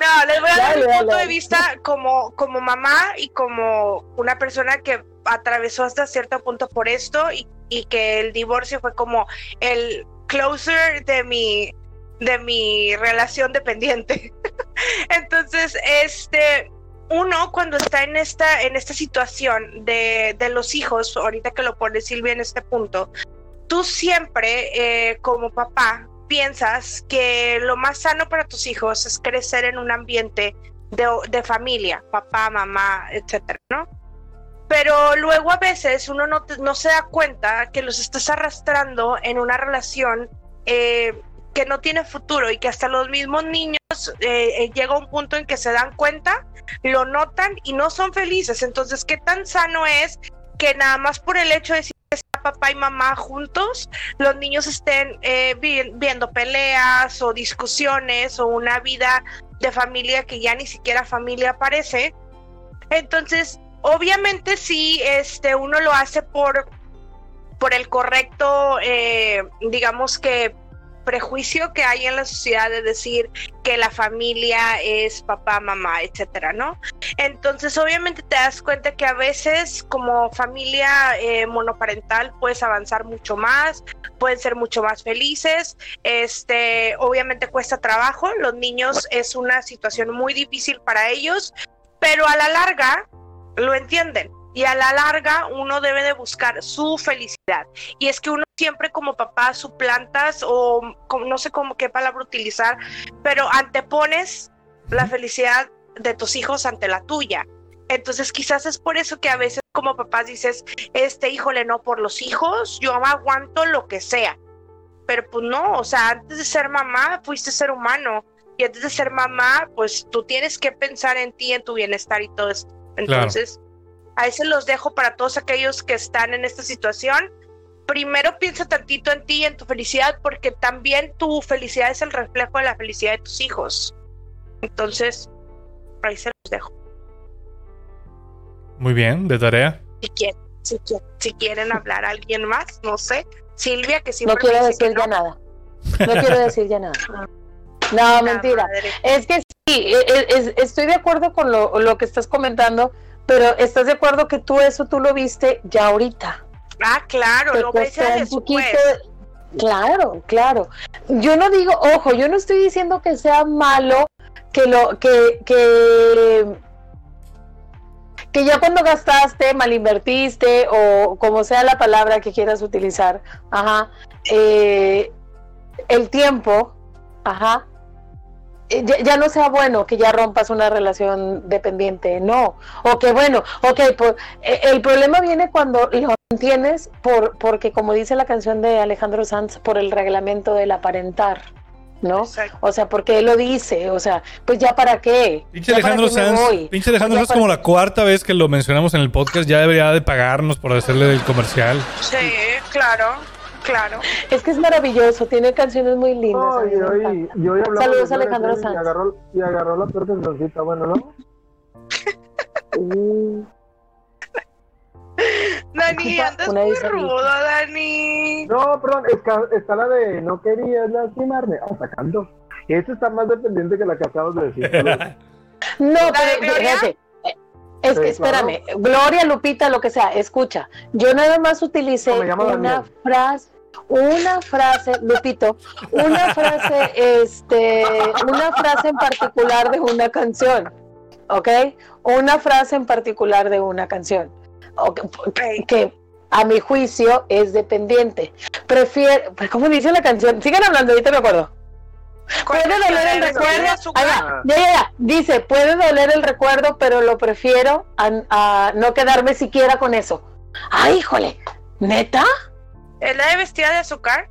No, les voy a dar Dale, mi dale, punto de vista como, como mamá y como una persona que atravesó hasta cierto punto por esto y, y que el divorcio fue como el closer de mi de mi relación dependiente. [laughs] Entonces, este uno cuando está en esta en esta situación de, de los hijos, ahorita que lo pone Silvia en este punto, tú siempre eh, como papá piensas que lo más sano para tus hijos es crecer en un ambiente de, familia, papá, mamá, etcétera, ¿no? Pero luego a veces uno no, te- se da cuenta que los estás arrastrando en una relación eh, que no tiene futuro y que hasta los mismos niños eh, eh, llega un punto en que se dan cuenta, lo notan y no son felices. Entonces, ¿qué tan sano es que nada más por el hecho de decir papá y mamá juntos, los niños estén eh, vi- viendo peleas o discusiones o una vida de familia que ya ni siquiera familia parece. Entonces, obviamente sí, este, uno lo hace por, por el correcto, eh, digamos que prejuicio que hay en la sociedad de decir que la familia es papá, mamá, etcétera, ¿no? Entonces, obviamente te das cuenta que a veces como familia eh, monoparental puedes avanzar mucho más, pueden ser mucho más felices. Este, obviamente cuesta trabajo, los niños es una situación muy difícil para ellos, pero a la larga lo entienden y a la larga uno debe de buscar su felicidad. Y es que uno siempre como papá suplantas o no sé cómo qué palabra utilizar, pero antepones la felicidad de tus hijos ante la tuya. Entonces quizás es por eso que a veces como papás dices, este híjole, no por los hijos, yo aguanto lo que sea. Pero pues no, o sea, antes de ser mamá fuiste ser humano y antes de ser mamá, pues tú tienes que pensar en ti, en tu bienestar y todo esto. Entonces, a ese los dejo para todos aquellos que están en esta situación. Primero piensa tantito en ti y en tu felicidad, porque también tu felicidad es el reflejo de la felicidad de tus hijos. Entonces, ahí se los dejo. Muy bien, de tarea. Si quieren, si quieren, si quieren hablar a alguien más, no sé. Silvia, que siempre No quiero decir que ya no. nada. No quiero decir ya nada. [laughs] No, La mentira. madre. Es que sí, e- e- es- estoy de acuerdo con lo, lo que estás comentando, pero estás de acuerdo que tú eso tú lo viste ya ahorita. Ah, claro, Te lo ves después. poquito- Claro, claro. Yo no digo, ojo, yo no estoy diciendo que sea malo que lo que que que ya cuando gastaste, mal invertiste o como sea la palabra que quieras utilizar, ajá, eh, el tiempo, ajá, ya, ya no sea bueno que ya rompas una relación dependiente, no, o que bueno, ok, pues, eh, el problema viene cuando lo mantienes por, porque, como dice la canción de Alejandro Sanz, por el reglamento del aparentar, ¿no? Exacto. O sea, porque él lo dice, o sea, pues ya para qué. Pinche ¿Ya para Alejandro Sanz. Pinche Alejandro Ya Sanz para- como la cuarta vez que lo mencionamos en el podcast. Ya debería de pagarnos por hacerle el comercial. Sí, claro, claro. Es que es maravilloso, tiene canciones muy lindas. a No, mí y me hoy, encanta. y hoy Saludos, Alejandro Sanz. Y agarró, y agarró la peor cancioncita, bueno, ¿no? Uh, [laughs] Dani, andas muy rudo, Dani. No, perdón, está, está la de no querías lastimarme. Ah, sacando. Esa está más dependiente que la que acabas de decir. [laughs] No, ¿La de pero Gloria? fíjate, Es Sí, que espérame, Gloria, Lupita, lo que sea, escucha. Yo nada más utilicé No, una Daniel. frase, una frase, Lupito, una frase, este, una frase en particular de una canción, ¿ok? Una frase en particular de una canción, que a mi juicio es dependiente. Prefiero, ¿cómo dice la canción? Sigan hablando, ahorita me acuerdo. ¿cuál Puede doler el recuerdo. Va, ya, ya, ya. Dice, puede doler el recuerdo, pero lo prefiero a, a no quedarme siquiera con eso. Ay, híjole, ¿neta? ¿Es la de vestida de azúcar?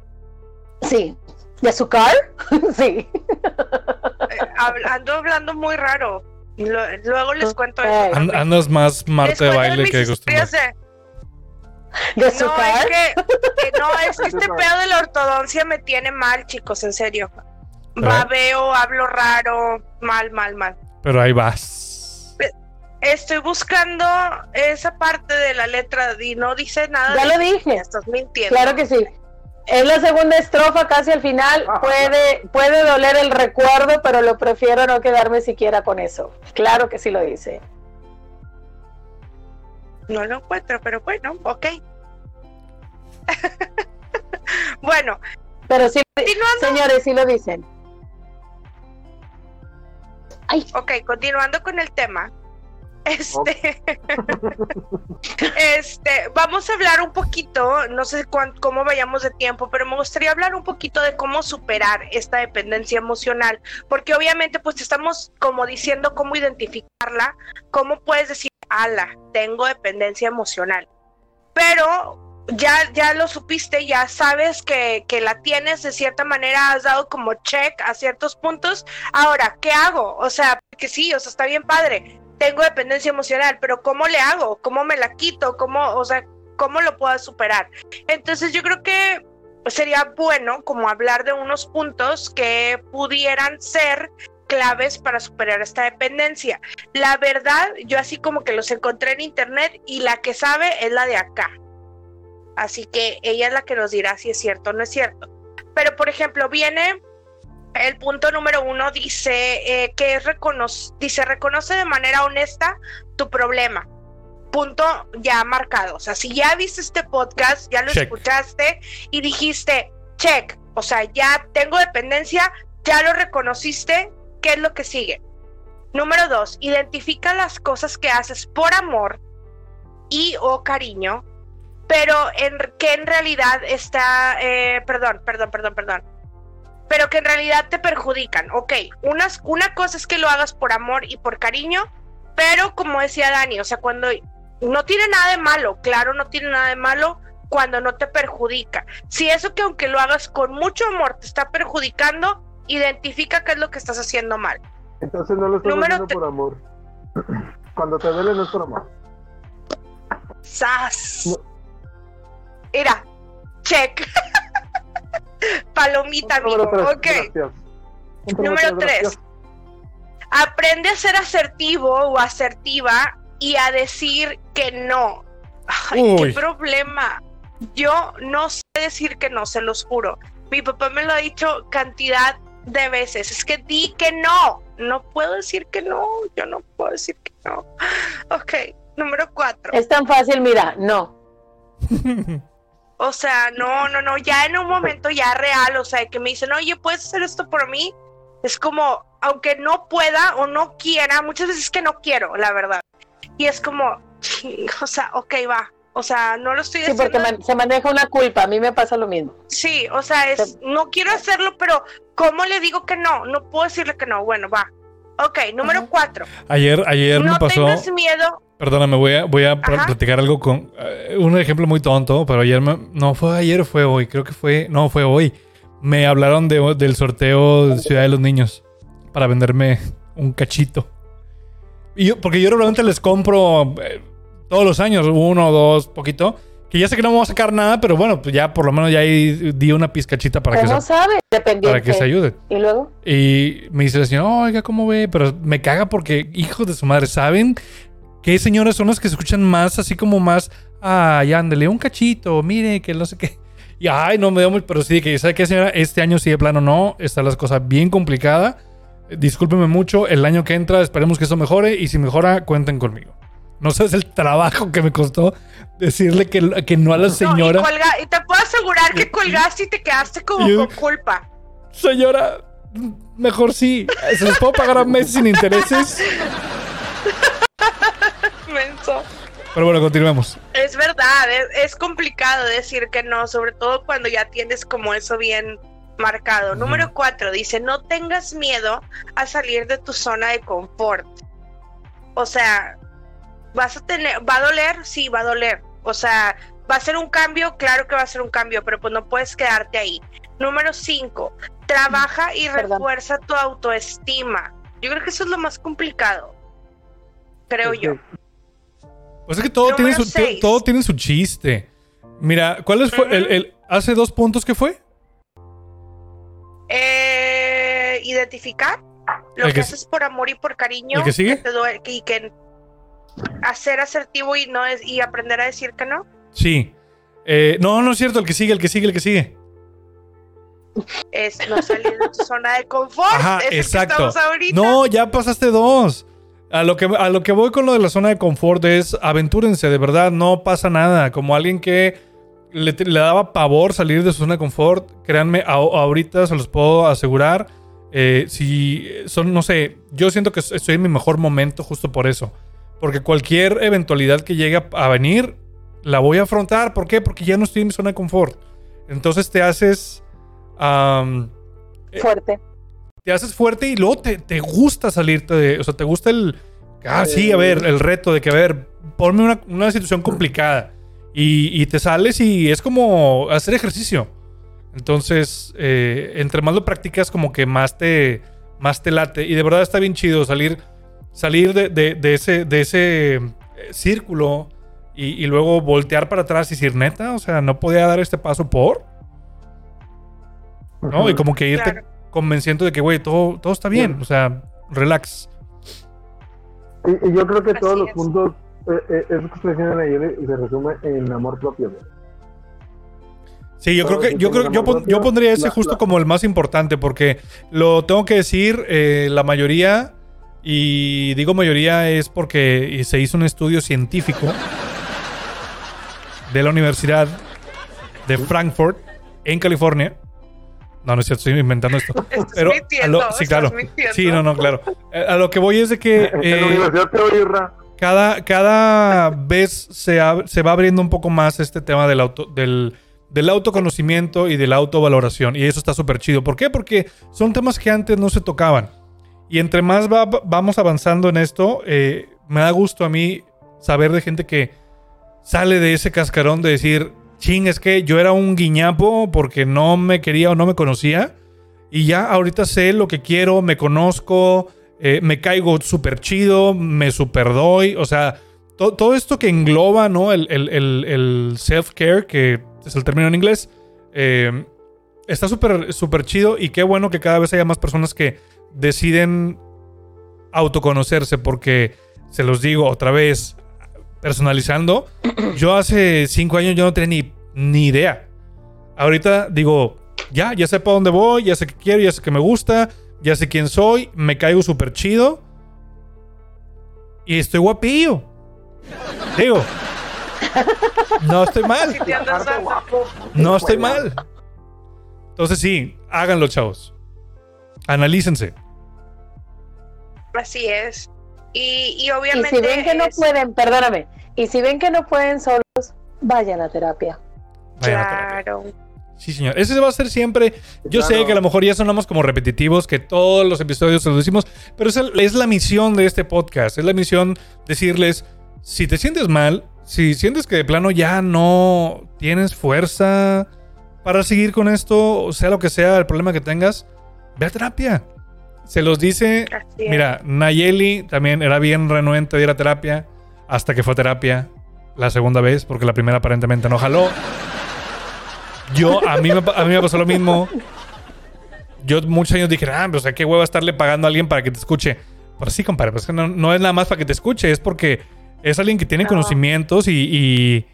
Sí. ¿De azúcar? [laughs] sí. Eh, hab- ando hablando muy raro. Luego les cuento eso. An- andas más Marta Les de baile que historias de- ¿De No, azúcar? es que, eh, no, es que este Azúcar. [laughs] pedo de la ortodoncia me tiene mal, chicos, en serio. Babeo, hablo raro, mal, mal, mal. Pero ahí vas. Estoy buscando esa parte de la letra y no dice nada. Ya de lo dije. Estás mintiendo. Claro que sí. Es la segunda estrofa, casi al final. Puede, puede doler el recuerdo, pero lo prefiero no quedarme siquiera con eso. Claro que sí lo dice. No lo encuentro, pero bueno, ok. [laughs] bueno, Pero sí, continuando. señores, sí lo dicen. Ay, Ok, continuando con el tema. Este, este, vamos a hablar un poquito, no sé cuán- cómo vayamos de tiempo, pero me gustaría hablar un poquito de cómo superar esta dependencia emocional, porque obviamente pues estamos como diciendo cómo identificarla, cómo puedes decir, ala, tengo dependencia emocional, pero ya, ya lo supiste, ya sabes que, que la tienes, de cierta manera has dado como check a ciertos puntos, Ahora, ¿qué hago? O sea, que sí, o sea, está bien padre. Tengo dependencia emocional, pero ¿cómo le hago? ¿Cómo me la quito? ¿Cómo, o sea, cómo lo puedo superar? Entonces, yo creo que sería bueno como hablar de unos puntos que pudieran ser claves para superar esta dependencia. La verdad, yo así como que los encontré en internet y la que sabe es la de acá. Así que ella es la que nos dirá si es cierto o no es cierto. Pero, por ejemplo, viene el punto número uno dice eh, que es reconoce, dice reconoce de manera honesta tu problema. Punto ya marcado. O sea, si ya viste este podcast, ya lo Check. escuchaste y dijiste, check, o sea, ya tengo dependencia, ya lo reconociste, ¿qué es lo que sigue? Número dos, identifica las cosas que haces por amor y o cariño, pero en, que en realidad está, eh, perdón, perdón, perdón, perdón pero que en realidad te perjudican. Ok, unas, una cosa es que lo hagas por amor y por cariño, pero como decía Dani, o sea, cuando no tiene nada de malo, claro, no tiene nada de malo cuando no te perjudica. Si eso que aunque lo hagas con mucho amor te está perjudicando, identifica qué es lo que estás haciendo mal. Entonces no lo estás Número haciendo por amor. [clears throat] Cuando te duele no es por amor. ¡Sas! No. Mira, check. [laughs] Palomita, amigo. número Ok. gracias. Número tres, tres. gracias. Aprende a ser asertivo o asertiva y a decir que no. Ay, Uy. qué problema. Yo no sé decir que no, se los juro. Mi papá me lo ha dicho cantidad de veces. Es que di que no. No puedo decir que no. Yo no puedo decir que no. Ok, número cuatro. Es tan fácil, mira, no. [laughs] O sea, no, no, no, ya en un momento ya real, o sea, que me dicen, oye, ¿puedes hacer esto por mí? Es como, aunque no pueda o no quiera, muchas veces que no quiero, la verdad. Y es como, ching, o sea, ok, va. O sea, no lo estoy Sí, haciendo. porque man- se maneja una culpa. A mí me pasa lo mismo. Sí, o sea, es, no quiero hacerlo, pero ¿cómo le digo que no? No puedo decirle que no. Bueno, va. Ok, número Ajá. cuatro. Ayer, ayer me No pasó. tengas miedo. Perdóname, voy a, voy a platicar algo con eh, un ejemplo muy tonto, pero ayer me- no fue ayer fue hoy, creo que fue, no fue hoy. Me hablaron de, del sorteo de Ciudad de los Niños para venderme un cachito. Y yo, porque yo realmente les compro eh, todos los años, uno, dos, poquito. Que ya sé que no voy a sacar nada, pero bueno, pues ya por lo menos ya ahí di una pizcachita para que, ¿Cómo se, sabe? Para que se ayuden. Y luego, Y me dice la señora, oiga, ¿cómo ve? Pero me caga porque, hijos de su madre, ¿saben qué señoras son las que se escuchan más, así como más, ay, ándale, un cachito, mire, que no sé qué. Y, ay, no me dio muy, pero sí, que, ¿sabe qué, señora? Este año sí, de plano, no, están las cosas bien complicadas. Discúlpeme mucho, el año que entra esperemos que eso mejore y si mejora, cuenten conmigo. No sabes el trabajo que me costó decirle que, que no a la señora. No, y, colga- y te puedo asegurar que colgaste y te quedaste como Yo- con culpa. Señora, mejor sí. ¿Se los puedo pagar a meses sin intereses? [laughs] [laughs] Menso. Pero bueno, continuemos. Es verdad, es, es complicado decir que no, sobre todo cuando ya tienes como eso bien marcado. Número cuatro dice, no tengas miedo a salir de tu zona de confort. O sea, vas a tener, va a doler, sí, va a doler. O sea, va a ser un cambio, claro que va a ser un cambio, pero pues no puedes quedarte ahí. Número cinco, trabaja y Perdón. refuerza tu autoestima. Yo creo que eso es lo más complicado. Creo yo. Pues es que todo, tiene su, seis. todo tiene su chiste. Mira, ¿cuál es fue el, el- hace dos puntos que fue? Eh, identificar lo que, que haces por amor y por cariño ¿El que sigue? te duele- y que hacer asertivo y no es y aprender a decir que no Sí. Eh, no, no es cierto, el que sigue, el que sigue, el que sigue. es no salir de tu zona de confort Ajá, es el que exacto. estamos ahorita. No, ya pasaste dos. A lo, que, a lo que voy con lo de la zona de confort es aventúrense, de verdad, no pasa nada. Como alguien que le, daba pavor salir de su zona de confort, créanme, ahorita se los puedo asegurar. eh, si son, no sé, yo siento que estoy en mi mejor momento justo por eso. Porque cualquier eventualidad que llegue a, venir, la voy a afrontar. ¿Por qué? Porque ya no estoy en mi zona de confort. Entonces te haces... Eh, fuerte. Te haces fuerte y luego te, te gusta salirte de. O sea, te gusta el. Ah, sí, a ver, el reto de que, a ver, ponme una, una situación complicada. Y, y te sales y es como hacer ejercicio. Entonces, eh, entre más lo practicas, como que más te, más te late. Y de verdad está bien chido salir, salir de, de- ese, de ese eh, círculo y, luego voltear para atrás y decir, neta, o sea, no podía dar este paso por. ¿No? Y como que irte. Convenciendo de que, güey, todo, todo está bien. O sea, relax. Y, y yo creo que todos los puntos, eh, eh, eso que ustedes decían ayer, se resume en amor propio. güey. Sí, yo creo que yo creo yo, pon- yo pondría ese justo como el más importante porque lo tengo que decir eh, la mayoría y digo mayoría es porque se hizo un estudio científico de la Universidad de Frankfurt en California. No, no es cierto, estoy inventando esto. [laughs] Pero mintiendo, lo- sí, claro. mintiendo. Sí, no, no, claro. Eh, A lo que voy es de que [laughs] en eh, la Universidad Teorirra, cada, cada vez se, ab- se va abriendo un poco más este tema del, auto, del, del autoconocimiento y de la autovaloración. Y eso está súper chido. ¿Por qué? Porque son temas que antes no se tocaban. Y entre más va- vamos avanzando en esto, eh, me da gusto a mí saber de gente que sale de ese cascarón de decir, ching, es que yo era un guiñapo porque no me quería o no me conocía. Y ya ahorita sé lo que quiero, me conozco, eh, me caigo súper chido, me super doy. O sea, to- todo esto que engloba, ¿no? El, el- el- el self-care, que es el término en inglés, eh, está súper súper chido y qué bueno que cada vez haya más personas que deciden autoconocerse porque, se los digo otra vez, personalizando, yo hace cinco años yo no tenía ni, ni idea. Ahorita digo, ya, ya sé para dónde voy, ya sé qué quiero, ya sé qué me gusta, ya sé quién soy, me caigo súper chido y estoy guapillo. Digo, no estoy mal. No estoy mal. Entonces sí, háganlo, chavos. Analícense. Así es. Y, y Y obviamente. si ven que no es- pueden, perdóname, y si ven que no pueden solos, vayan a terapia. Vayan a terapia. Claro. Sí, señor. Ese va a ser siempre. Yo sé Claro. que a lo mejor ya sonamos como repetitivos, que todos los episodios se los decimos, pero es, el- es la misión de este podcast. Es la misión decirles: si te sientes mal, si sientes que de plano ya no tienes fuerza para seguir con esto, sea lo que sea el problema que tengas, ve a terapia. Se los dice, mira, Nayeli también era bien renuente de ir a terapia hasta que fue a terapia la segunda vez, porque la primera aparentemente no jaló. Yo, a mí, me, a mí me pasó lo mismo. Yo muchos años dije, ah, pues, o sea, qué huevo estarle pagando a alguien para que te escuche. Pero sí, compadre, pues que no, no es nada más para que te escuche, es porque es alguien que tiene No. conocimientos y, y-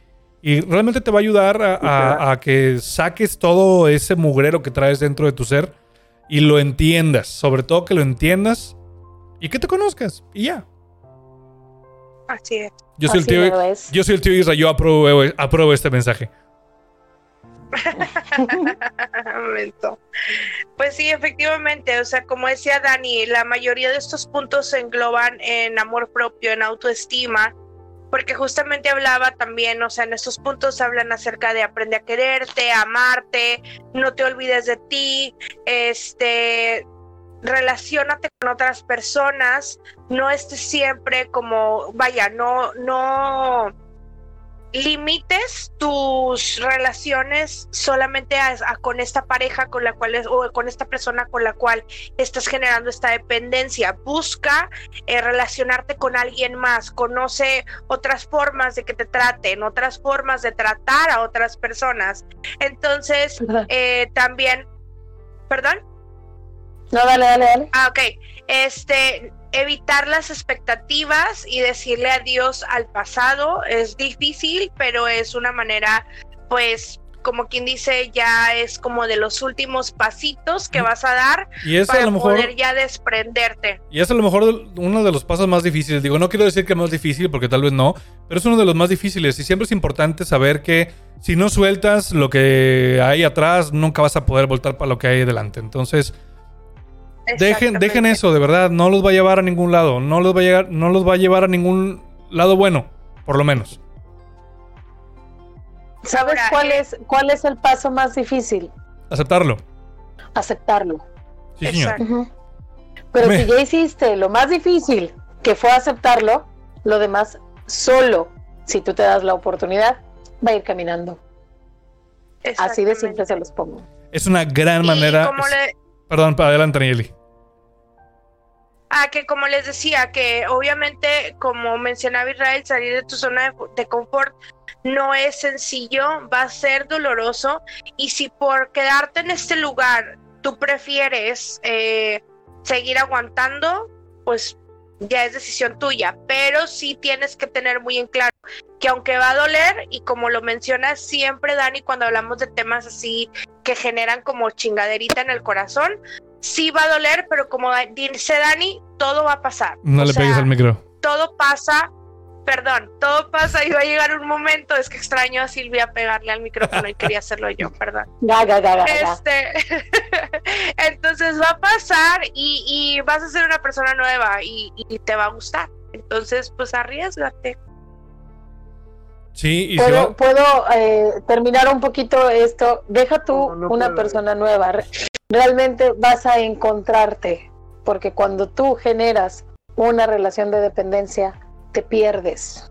y realmente te va a ayudar a, a- a que saques todo ese mugrero que traes dentro de tu ser y lo entiendas. Sobre todo que lo entiendas y que te conozcas. Y ya. Así es. Yo soy, el tío, es. yo soy el tío Isra, yo apruebo, apruebo este mensaje. Pues sí, efectivamente, o sea, como decía Dani, la mayoría de estos puntos se engloban en amor propio, en autoestima, porque justamente hablaba también, o sea, en estos puntos hablan acerca de aprender a quererte, a amarte, no te olvides de ti, este, relaciónate con otras personas, no estés siempre como, vaya, no, no limites tus relaciones solamente a, a con esta pareja con la cual es, o con esta persona con la cual estás generando esta dependencia. Busca eh, relacionarte con alguien más, conoce otras formas de que te traten, otras formas de tratar a otras personas. Entonces, eh, también, perdón. No, dale, dale, dale. Ah, ok. Este, evitar las expectativas y decirle adiós al pasado es difícil, pero es una manera, pues, como quien dice, ya es como de los últimos pasitos que vas a dar Y a para lo mejor. poder ya desprenderte. Y es a lo mejor uno de los pasos más difíciles. Digo, no quiero decir que más difícil, porque tal vez no, pero es uno de los más difíciles. Y siempre es importante saber que si no sueltas lo que hay atrás, nunca vas a poder voltar para lo que hay delante. Entonces, dejen, dejen eso, de verdad. No los va a llevar a ningún lado. No los va a llegar, no los va a llevar a ningún lado bueno, por lo menos. ¿Sabes Ahora, cuál eh, es cuál es el paso más difícil? Aceptarlo. Aceptarlo. Sí, señor. Pero Me- si ya hiciste lo más difícil, que fue aceptarlo, lo demás solo, si tú te das la oportunidad, va a ir caminando. Así de simple se los pongo. Es una gran Y manera. como le- Perdón, adelante, Nayeli. Ah, que como les decía, que obviamente, como mencionaba Israel, salir de tu zona de, de confort no es sencillo, va a ser doloroso. Y si por quedarte en este lugar tú prefieres eh, seguir aguantando, pues ya es decisión tuya. Pero sí tienes que tener muy en claro que aunque va a doler, y como lo menciona siempre Dani cuando hablamos de temas así que generan como chingaderita en el corazón, sí va a doler, pero como dice Dani, todo va a pasar. No O le sea, pegues al micro. Todo pasa, perdón, todo pasa y va a llegar un momento, es que extraño a Silvia pegarle al micrófono y quería hacerlo yo, perdón. Gaga, gaga, gaga. Este, [laughs] entonces va a pasar y, y vas a ser una persona nueva y, y te va a gustar. Entonces, pues arriesgate. Sí, y si Puedo, va- puedo eh, terminar un poquito esto. Deja tú No, no una puedo. persona nueva. Re- Realmente vas a encontrarte, porque cuando tú generas una relación de dependencia, te pierdes.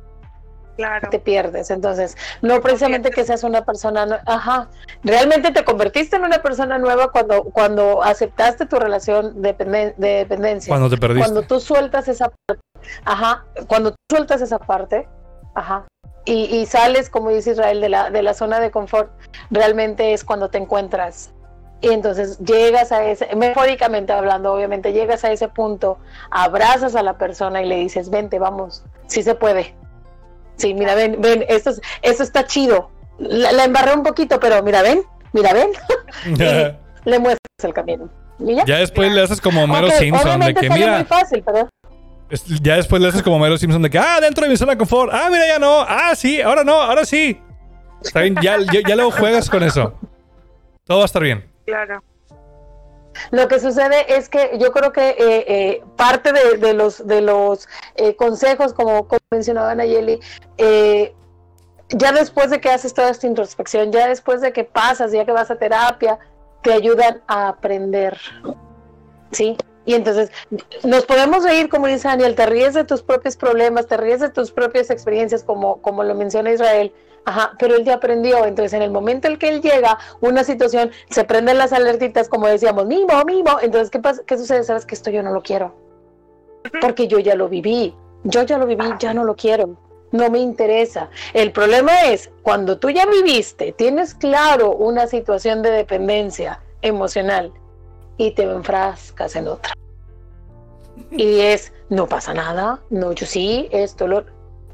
Claro. te pierdes. Entonces, no precisamente que seas una persona, ajá, realmente te convertiste en una persona nueva cuando, cuando aceptaste tu relación de dependencia. cuando te perdiste. Cuando tú sueltas esa parte, ajá, cuando tú sueltas esa parte, ajá, y, y sales, como dice Israel, de la, de la zona de confort, realmente es cuando te encuentras. Y entonces llegas a ese, metafóricamente hablando, obviamente, llegas a ese punto, abrazas a la persona y le dices, vente, vamos, sí se puede. Sí, mira, ven, ven, esto, es- esto está chido. La, la embarré un poquito, pero mira, ven, mira, ven, [laughs] ya, le muestras el camino. ¿Y ya? después le haces como Mero Ok, Simpson, de que mira, fácil, pero ya después le haces como Mero Simpson de que, ah, dentro de mi zona de confort, ah, mira, ya no, ah, sí, ahora no, ahora sí. Está bien, ya, ya, luego juegas con eso. Todo va a estar bien. Claro. Lo que sucede es que yo creo que eh, eh, parte de, de los, de los eh, consejos, como, como mencionaba Nayeli, ya después de que haces toda esta introspección, ya después de que pasas, ya que vas a terapia, te ayudan a aprender, ¿sí? Y entonces nos podemos reír, como dice Daniel, te ríes de tus propios problemas, te ríes de tus propias experiencias, como, como lo menciona Israel. Ajá, pero él ya aprendió. Entonces, en el momento en que él llega, una situación, se prenden las alertitas, como decíamos, mimo, mimo. Entonces, ¿qué, pasa? ¿qué sucede? Sabes que esto yo no lo quiero. Porque yo ya lo viví. Yo ya lo viví, ya no lo quiero. No me interesa. El problema es cuando tú ya viviste, tienes claro una situación de dependencia emocional y te enfrascas en otra. Y es, no pasa nada, no, yo sí, esto, lo...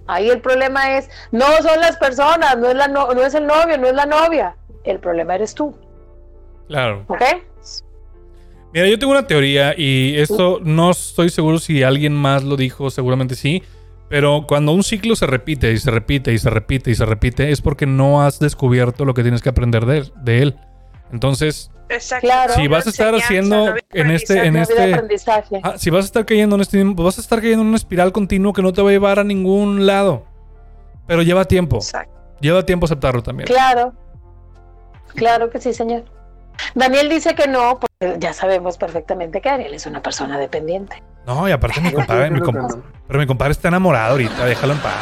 Ahí el problema es, no son las personas, no es, la no, no es el novio, no es la novia. El problema eres tú. Claro. ¿Ok? Mira, yo tengo una teoría y esto no estoy seguro si alguien más lo dijo, seguramente sí. Pero cuando un ciclo se repite y se repite y se repite y se repite, es porque no has descubierto lo que tienes que aprender de él. De él. Entonces, Exacto. Claro. si vas a estar haciendo en este, en este, aprendizaje. Ah, si vas a estar cayendo en este, vas a estar cayendo en una espiral continua que no te va a llevar a ningún lado. Pero lleva tiempo. Exacto. Lleva tiempo aceptarlo también. Claro. Claro que sí, señor. Daniel dice que no, porque ya sabemos perfectamente que Daniel es una persona dependiente. No, y aparte mi compadre, mi compa- pero mi compadre está enamorado ahorita, déjalo en paz.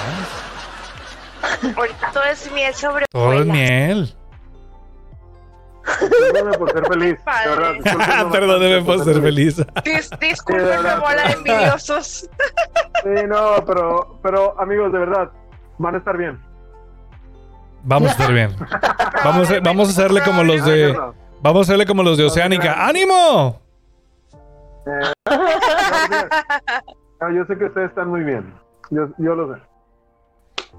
Ahorita todo es miel sobre Todo es miel. Perdóname por ser feliz. De verdad, [laughs] Perdóneme por ser feliz. Dis- [laughs] discúlpenme, verdad. bola de envidiosos. Sí, no, pero, pero amigos, de verdad, van a estar bien. Vamos a estar bien. Vamos a, vamos a hacerle como los de. Vamos a hacerle como los de Oceánica. ¡Ánimo! eh, [laughs] no, yo sé que ustedes están muy bien. Yo, yo lo sé.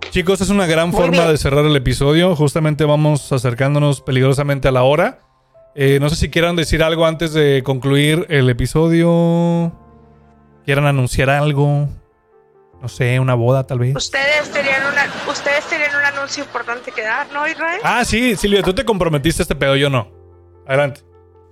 Chicos, es una gran Muy forma bien. de cerrar el episodio. Justamente vamos acercándonos peligrosamente a la hora. Eh, no sé si quieran decir algo antes de concluir el episodio. Quieran anunciar algo. No sé, una boda tal vez. Ustedes tenían una, ustedes tenían un anuncio importante que dar, ¿no, Israel? Ah, sí, Silvia, tú te comprometiste a este pedo, yo no. Adelante.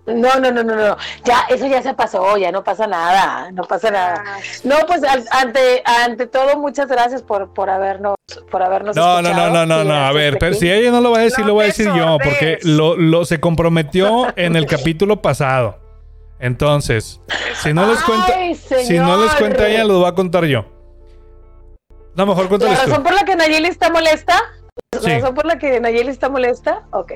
No, no, no, no, no. Ya, eso ya se pasó, ya no pasa nada, no pasa nada. No, pues al- ante, ante todo, muchas gracias por, por habernos, por habernos No, no, escuchado. no, no, no, no. A ver, pero si ella no lo va a decir, No lo voy a decir yo, porque lo, lo se comprometió [laughs] en el capítulo pasado. Entonces, si no les cuenta, Ay, si no les cuenta ella, lo va a contar yo. No, mejor La cuéntales tú. razón por la que Nayeli está molesta, la Sí. razón por la que Nayeli está molesta, ok.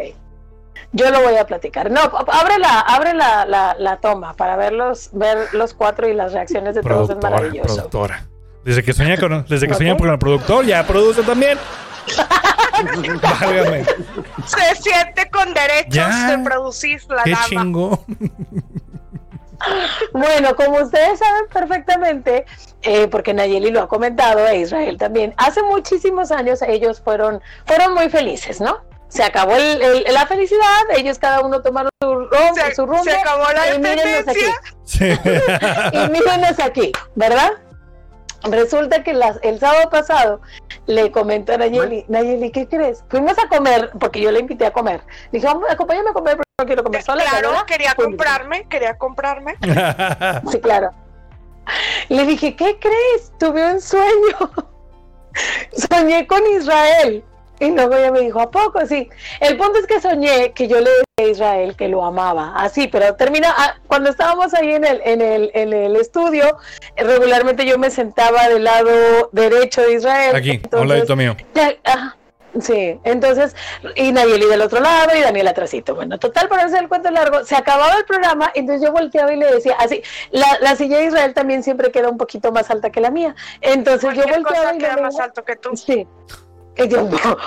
Yo lo voy a platicar. No, abre la, abre la, la, la toma para verlos, ver los cuatro y las reacciones de todos es maravilloso. productora. Desde que sueña con, desde que Ok. sueña con el productor, ya produce también. [laughs] Válgame. Se siente con derechos Ya. de producir la Qué dama. chingo. Bueno, como ustedes saben perfectamente, eh, porque Nayeli lo ha comentado, e Israel también, hace muchísimos años ellos fueron, fueron muy felices, ¿no? Se acabó el- el- la felicidad, ellos cada uno tomaron su rumbo, Se, su rumbo se acabó la y mírennos aquí. dependencia. Sí. [laughs] Y mírenos aquí, ¿verdad? Resulta que las- el sábado pasado le comentó a Nayeli, Nayeli, ¿qué crees? Fuimos a comer, porque yo le invité a comer. Dije, "Vamos, acompáñame a comer, porque no quiero comer sola. Claro, ¿verdad?". quería comprarme, quería comprarme. [laughs] Sí, claro. Le dije, ¿qué crees? Tuve un sueño. [laughs] Soñé con Israel. Y luego ella me dijo, ¿a poco? Sí. El punto es que soñé que yo le decía a Israel que lo amaba. Así, pero termina, ah, cuando estábamos ahí en el, en el, en el estudio, regularmente yo me sentaba del lado derecho de Israel. Aquí, a Entonces, un ladito mío. ya, ajá, sí, entonces, y Nayeli del otro lado y Daniel atrásito. Bueno, total, para no hacer el cuento largo, se acababa el programa, entonces yo volteaba y le decía, así, la, la silla de Israel también siempre queda un poquito más alta que la mía. Entonces yo volteaba cosa y le queda más decía, alto que tú. sí.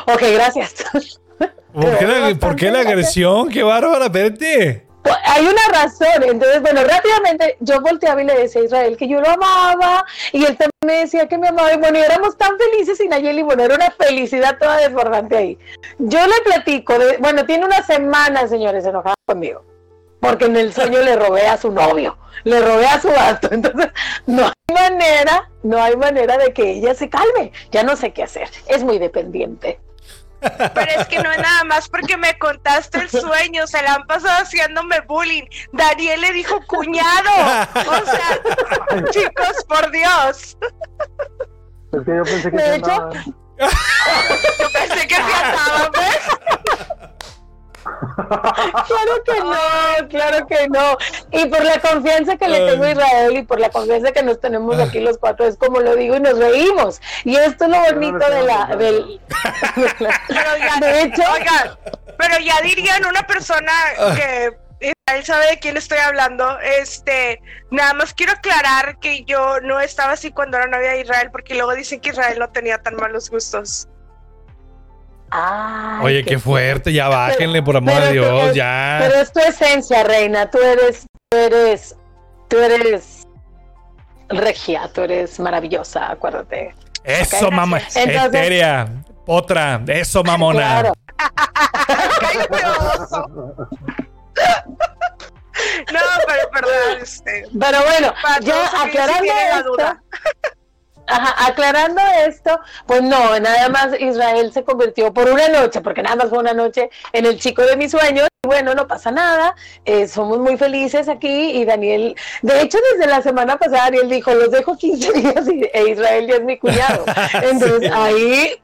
Ok, gracias. ¿Por qué, la, por qué la agresión? ¡Qué bárbara! Espérate. Pues, Hay una razón, entonces, bueno, rápidamente yo volteaba y le decía a Israel que yo lo amaba y él también me decía que me amaba y bueno, y éramos tan felices y Nayeli, bueno, era una felicidad toda desbordante ahí. Yo le platico, de, bueno, tiene una semana, señores, enojada conmigo, porque en el sueño le robé a su novio, le robé a su gato, entonces no hay manera, no hay manera de que ella se calme, ya no sé qué hacer, es muy dependiente. Pero es que no es nada más porque me contaste el sueño, se la han pasado haciéndome bullying. Daniel le dijo cuñado. O sea, chicos, por Dios. Es que yo pensé que De se hecho, andaba- Yo pensé que se andaba, ¿ves? [laughs] Claro que no, claro que no. Y por la confianza que le tengo a Israel y por la confianza que nos tenemos aquí los cuatro, es como lo digo y nos reímos. Y esto es lo bonito de la, del... [laughs] Pero ya, De hecho- oigan, pero ya dirían una persona que Israel sabe de quién estoy hablando. Este, nada más quiero aclarar que yo no estaba así cuando era novia de Israel, porque luego dicen que Israel no tenía tan malos gustos. Ay, Oye, qué fuerte, ya bájenle, por amor de Dios, es- ya. Pero es tu esencia, reina. Tú eres, tú eres, tú eres regia, tú eres maravillosa, acuérdate. Eso, Ok. mamá. Entonces- Eteria, otra, eso, mamona. Claro. [laughs] No, pero perdón, este. Pero bueno, Para que aclarando esto, duda. Ajá, aclarando esto, pues no, nada más Israel se convirtió por una noche, porque nada más fue una noche en el chico de mis sueños. Bueno, no pasa nada, eh, somos muy felices aquí y Daniel, de hecho desde la semana pasada Daniel dijo, los dejo 15 [laughs] días y, e Israel ya es mi cuñado. [laughs] Entonces ahí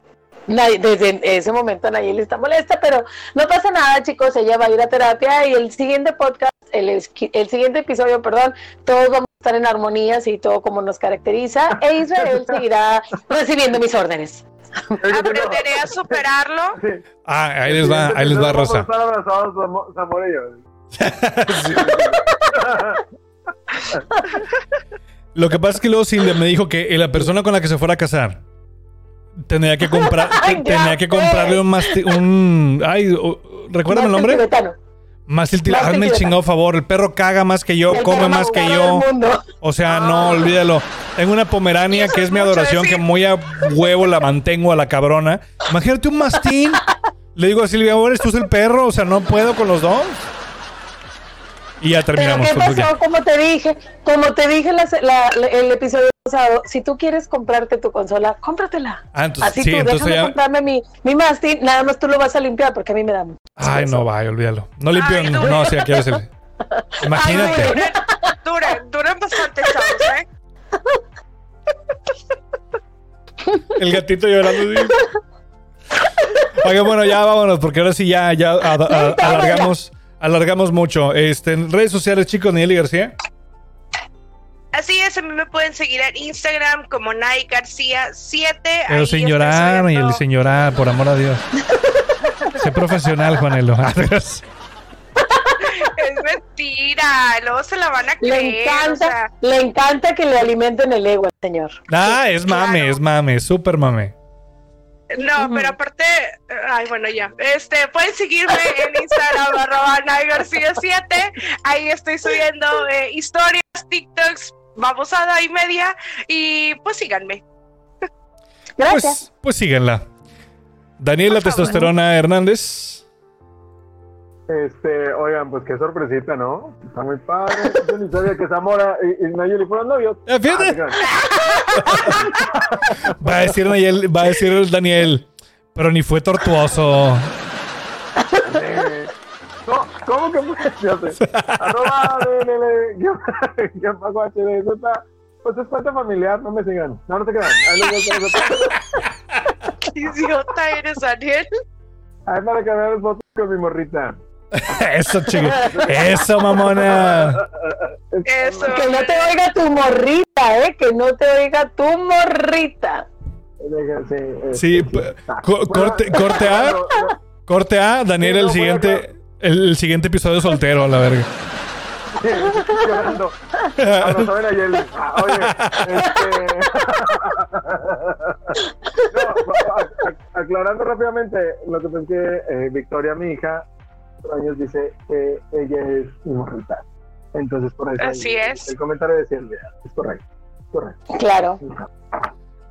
desde ese momento Nayeli está molesta, pero no pasa nada, chicos. Ella va a ir a terapia y el siguiente podcast, el, el siguiente episodio, perdón, todos vamos estar en armonías y todo como nos caracteriza. E [laughs] Israel seguirá recibiendo mis órdenes. Aprenderé a superarlo. Ah, ahí les va, ahí les va, Rosa. [laughs] Lo que pasa es que luego Silvia me dijo que la persona con la que se fuera a casar tenía que comprar, [laughs] tenía que comprarle un un ay, ¿recuérdame el nombre? tibetano. Tibetano. Mastil Hazme el chingado favor, el perro caga más que yo, El come más que más yo. O sea, no, olvídalo. Tengo una pomerania que es mi adoración, decir. que muy a huevo la mantengo a la cabrona. Imagínate un mastín. [laughs] Le digo a Silvia, ahora tú el perro, o sea, no puedo con los dos. Y ya Pero terminamos. ¿qué con tu- pasó? Como te dije, como te dije la- la- la- el episodio pasado, si tú quieres comprarte tu consola, cómpratela. Ah, entonces, Así sí, tú, entonces déjame ya- comprarme mi, mi mastín, nada más tú lo vas a limpiar porque a mí me da mucho Ay, no, vaya, olvídalo. No limpio, Ay, no, no. sí. [laughs] Imagínate. Ay, Duren, duren, duren bastante, chavos, ¿eh? [laughs] El gatito llorando. Oiga, bueno, ya vámonos, porque ahora sí ya, ya a- a- alargamos, alargamos mucho. Este, en redes sociales, chicos, Nieli García. Así es, a mí me pueden seguir en Instagram como Nay García 7. Pero sin llorar, Nieli, sin llorar, por amor a Dios. [laughs] Sé profesional, Juanelo. [laughs] Es mentira, luego se la van a creer. Le o encanta, sea, le encanta que le alimenten el ego al señor. ah, es mame, claro. es mame, súper mame. No, pero aparte, ay, bueno, ya. Este, pueden seguirme en Instagram, [laughs] arroba Nay García 7. Ahí estoy subiendo eh, historias, TikToks, babosada y media. Y pues síganme. Gracias. Pues, pues síganla. Daniela. Testosterona Hernández. Este, oigan, pues qué sorpresita, ¿no? Está muy padre. Yo ni sabía que Zamora y, y Nayeli fueron novios. Ah, fíjate. Ah, Va a decir Daniel, va a decir el Daniel, pero ni fue tortuoso. eh, ¿Cómo, ¿Cómo que fue? Ya sé. Arroba DNL, HD, Z. Pues es cuenta familiar, no me sigan. No, no a hacer- Qué idiota eres, Daniel. Ahí para que vean fotos con mi morrita. Eso, chico. Eso, mamona. Eso. Que no te oiga tu morrita, ¿eh? Que no te oiga tu morrita. Sí, co- corte, corte A, corte A, Daniel, el siguiente, el, siguiente episodio soltero, a la verga. llorando. Oye, este. [laughs] no, aclarando rápidamente, lo que pensé que eh, Victoria, mi hija, años, dice que ella es morrita. Entonces, por eso. Así el, es. El comentario de Silvia. Es correcto. Correcto. Claro.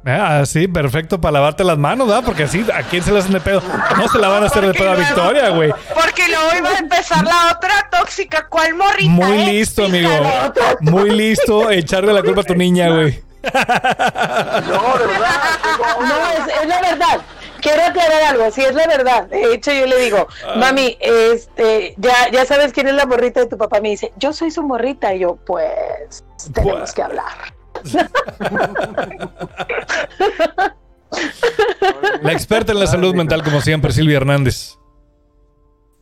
Ah, sí, perfecto para lavarte las manos, ¿verdad? Porque así, ¿a quién se le hacen de pedo? No se la van a hacer de Porque pedo a luego- Victoria, güey. Porque luego iba a empezar la otra tóxica. ¿Cuál morrita? Muy listo, amigo. Muy listo echarle la culpa a tu niña, güey. No, de verdad. No, es, es la verdad. Quiero aclarar algo, sí es la verdad. De hecho, yo le digo, mami, este, ya, ya sabes quién es la morrita de tu papá. Me dice, yo soy su morrita. Y yo, pues, tenemos Pues. que hablar. [laughs] La experta en la salud mental, como siempre, Silvia Hernández.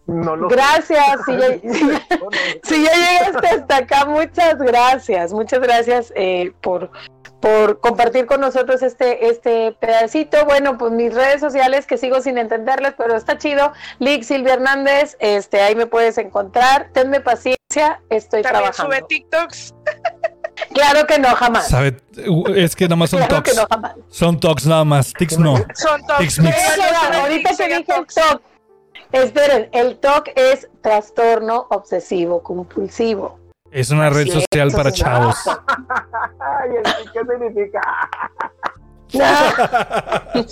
No lo Gracias, si ya, [laughs] si ya- si ya llegaste hasta acá, muchas gracias, muchas gracias eh, por, por compartir con nosotros este, este pedacito. Bueno, pues mis redes sociales que sigo sin entenderles, pero está chido. Lick Silvia Hernández, este, ahí me puedes encontrar. Tenme paciencia, estoy También trabajando. sube TikToks. Claro que no, jamás. Sabe, es que nada más son Claro que talks. no, jamás. Son talks nada más. Tics no. Son. Eso, ahorita te dije el TOC. Esperen, el TOC es trastorno obsesivo compulsivo. Es una red social para chavos. [laughs] Ay, ¿el- ¿qué significa? [laughs]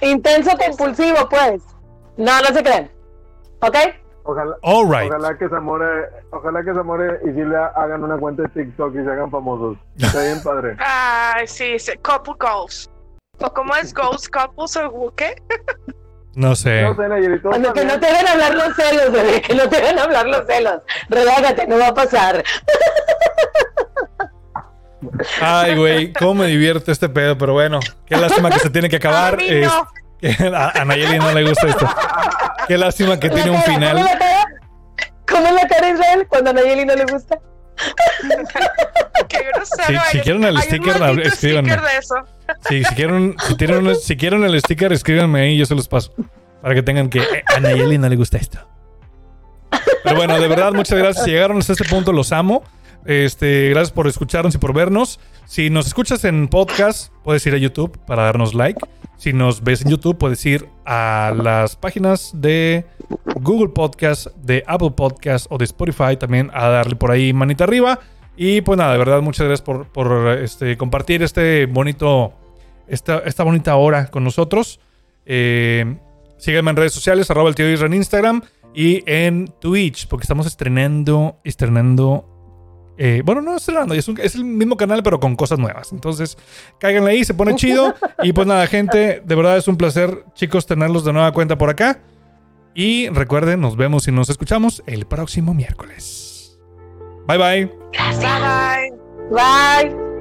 Intenso compulsivo, pues. No, no se crean. ¿Ok? Ojalá, All right. ojalá que Zamora, ojalá que Zamora y Silvia hagan una cuenta de TikTok y se hagan famosos. Está bien padre. Ay, [laughs] sí, sí, couple goals. ¿O cómo es goals, couples o qué? No sé. No sé, Nayeli, todo Cuando que no te dejen hablar los celos, bebé, que no te dejen hablar los celos. Relájate, no va a pasar. Ay, güey, cómo me divierte este pedo, pero bueno, qué lástima que se tiene que acabar. A Es- no. [laughs] a, a Nayeli no le gusta esto. Qué lástima que tiene un La cara, ¿Cómo final. es la cara? ¿Cómo es la cara Israel cuando a Nayeli no le gusta? [laughs] Qué grosero Si- quieren el sticker, escríbanme. sticker de eso. Sí, si quieren, si tienen si quieren el sticker, escríbanme ahí, yo se los paso. Para que tengan que eh, a Nayeli no le gusta esto. Pero bueno, de verdad, muchas gracias. Si llegaron hasta este punto, los amo. Este, gracias por escucharnos y por vernos. Si nos escuchas en podcast, puedes ir a YouTube para darnos like. Si nos ves en YouTube, puedes ir a las páginas de Google Podcast, de Apple Podcast o de Spotify también a darle por ahí manita arriba. Y pues nada, de verdad, muchas gracias por, este, compartir este bonito, esta, bonita hora con nosotros. Eh, sígueme en redes sociales, arroba el tío Isra en Instagram y en Twitch, porque estamos estrenando, estrenando. Eh, bueno, no es, es el mismo canal, pero con cosas nuevas. Entonces, cáiganle ahí, se pone chido. Y pues nada, gente, de verdad es un placer, chicos, tenerlos de nueva cuenta por acá. Y recuerden, nos vemos y nos escuchamos el próximo miércoles. Bye bye. Bye bye. Bye.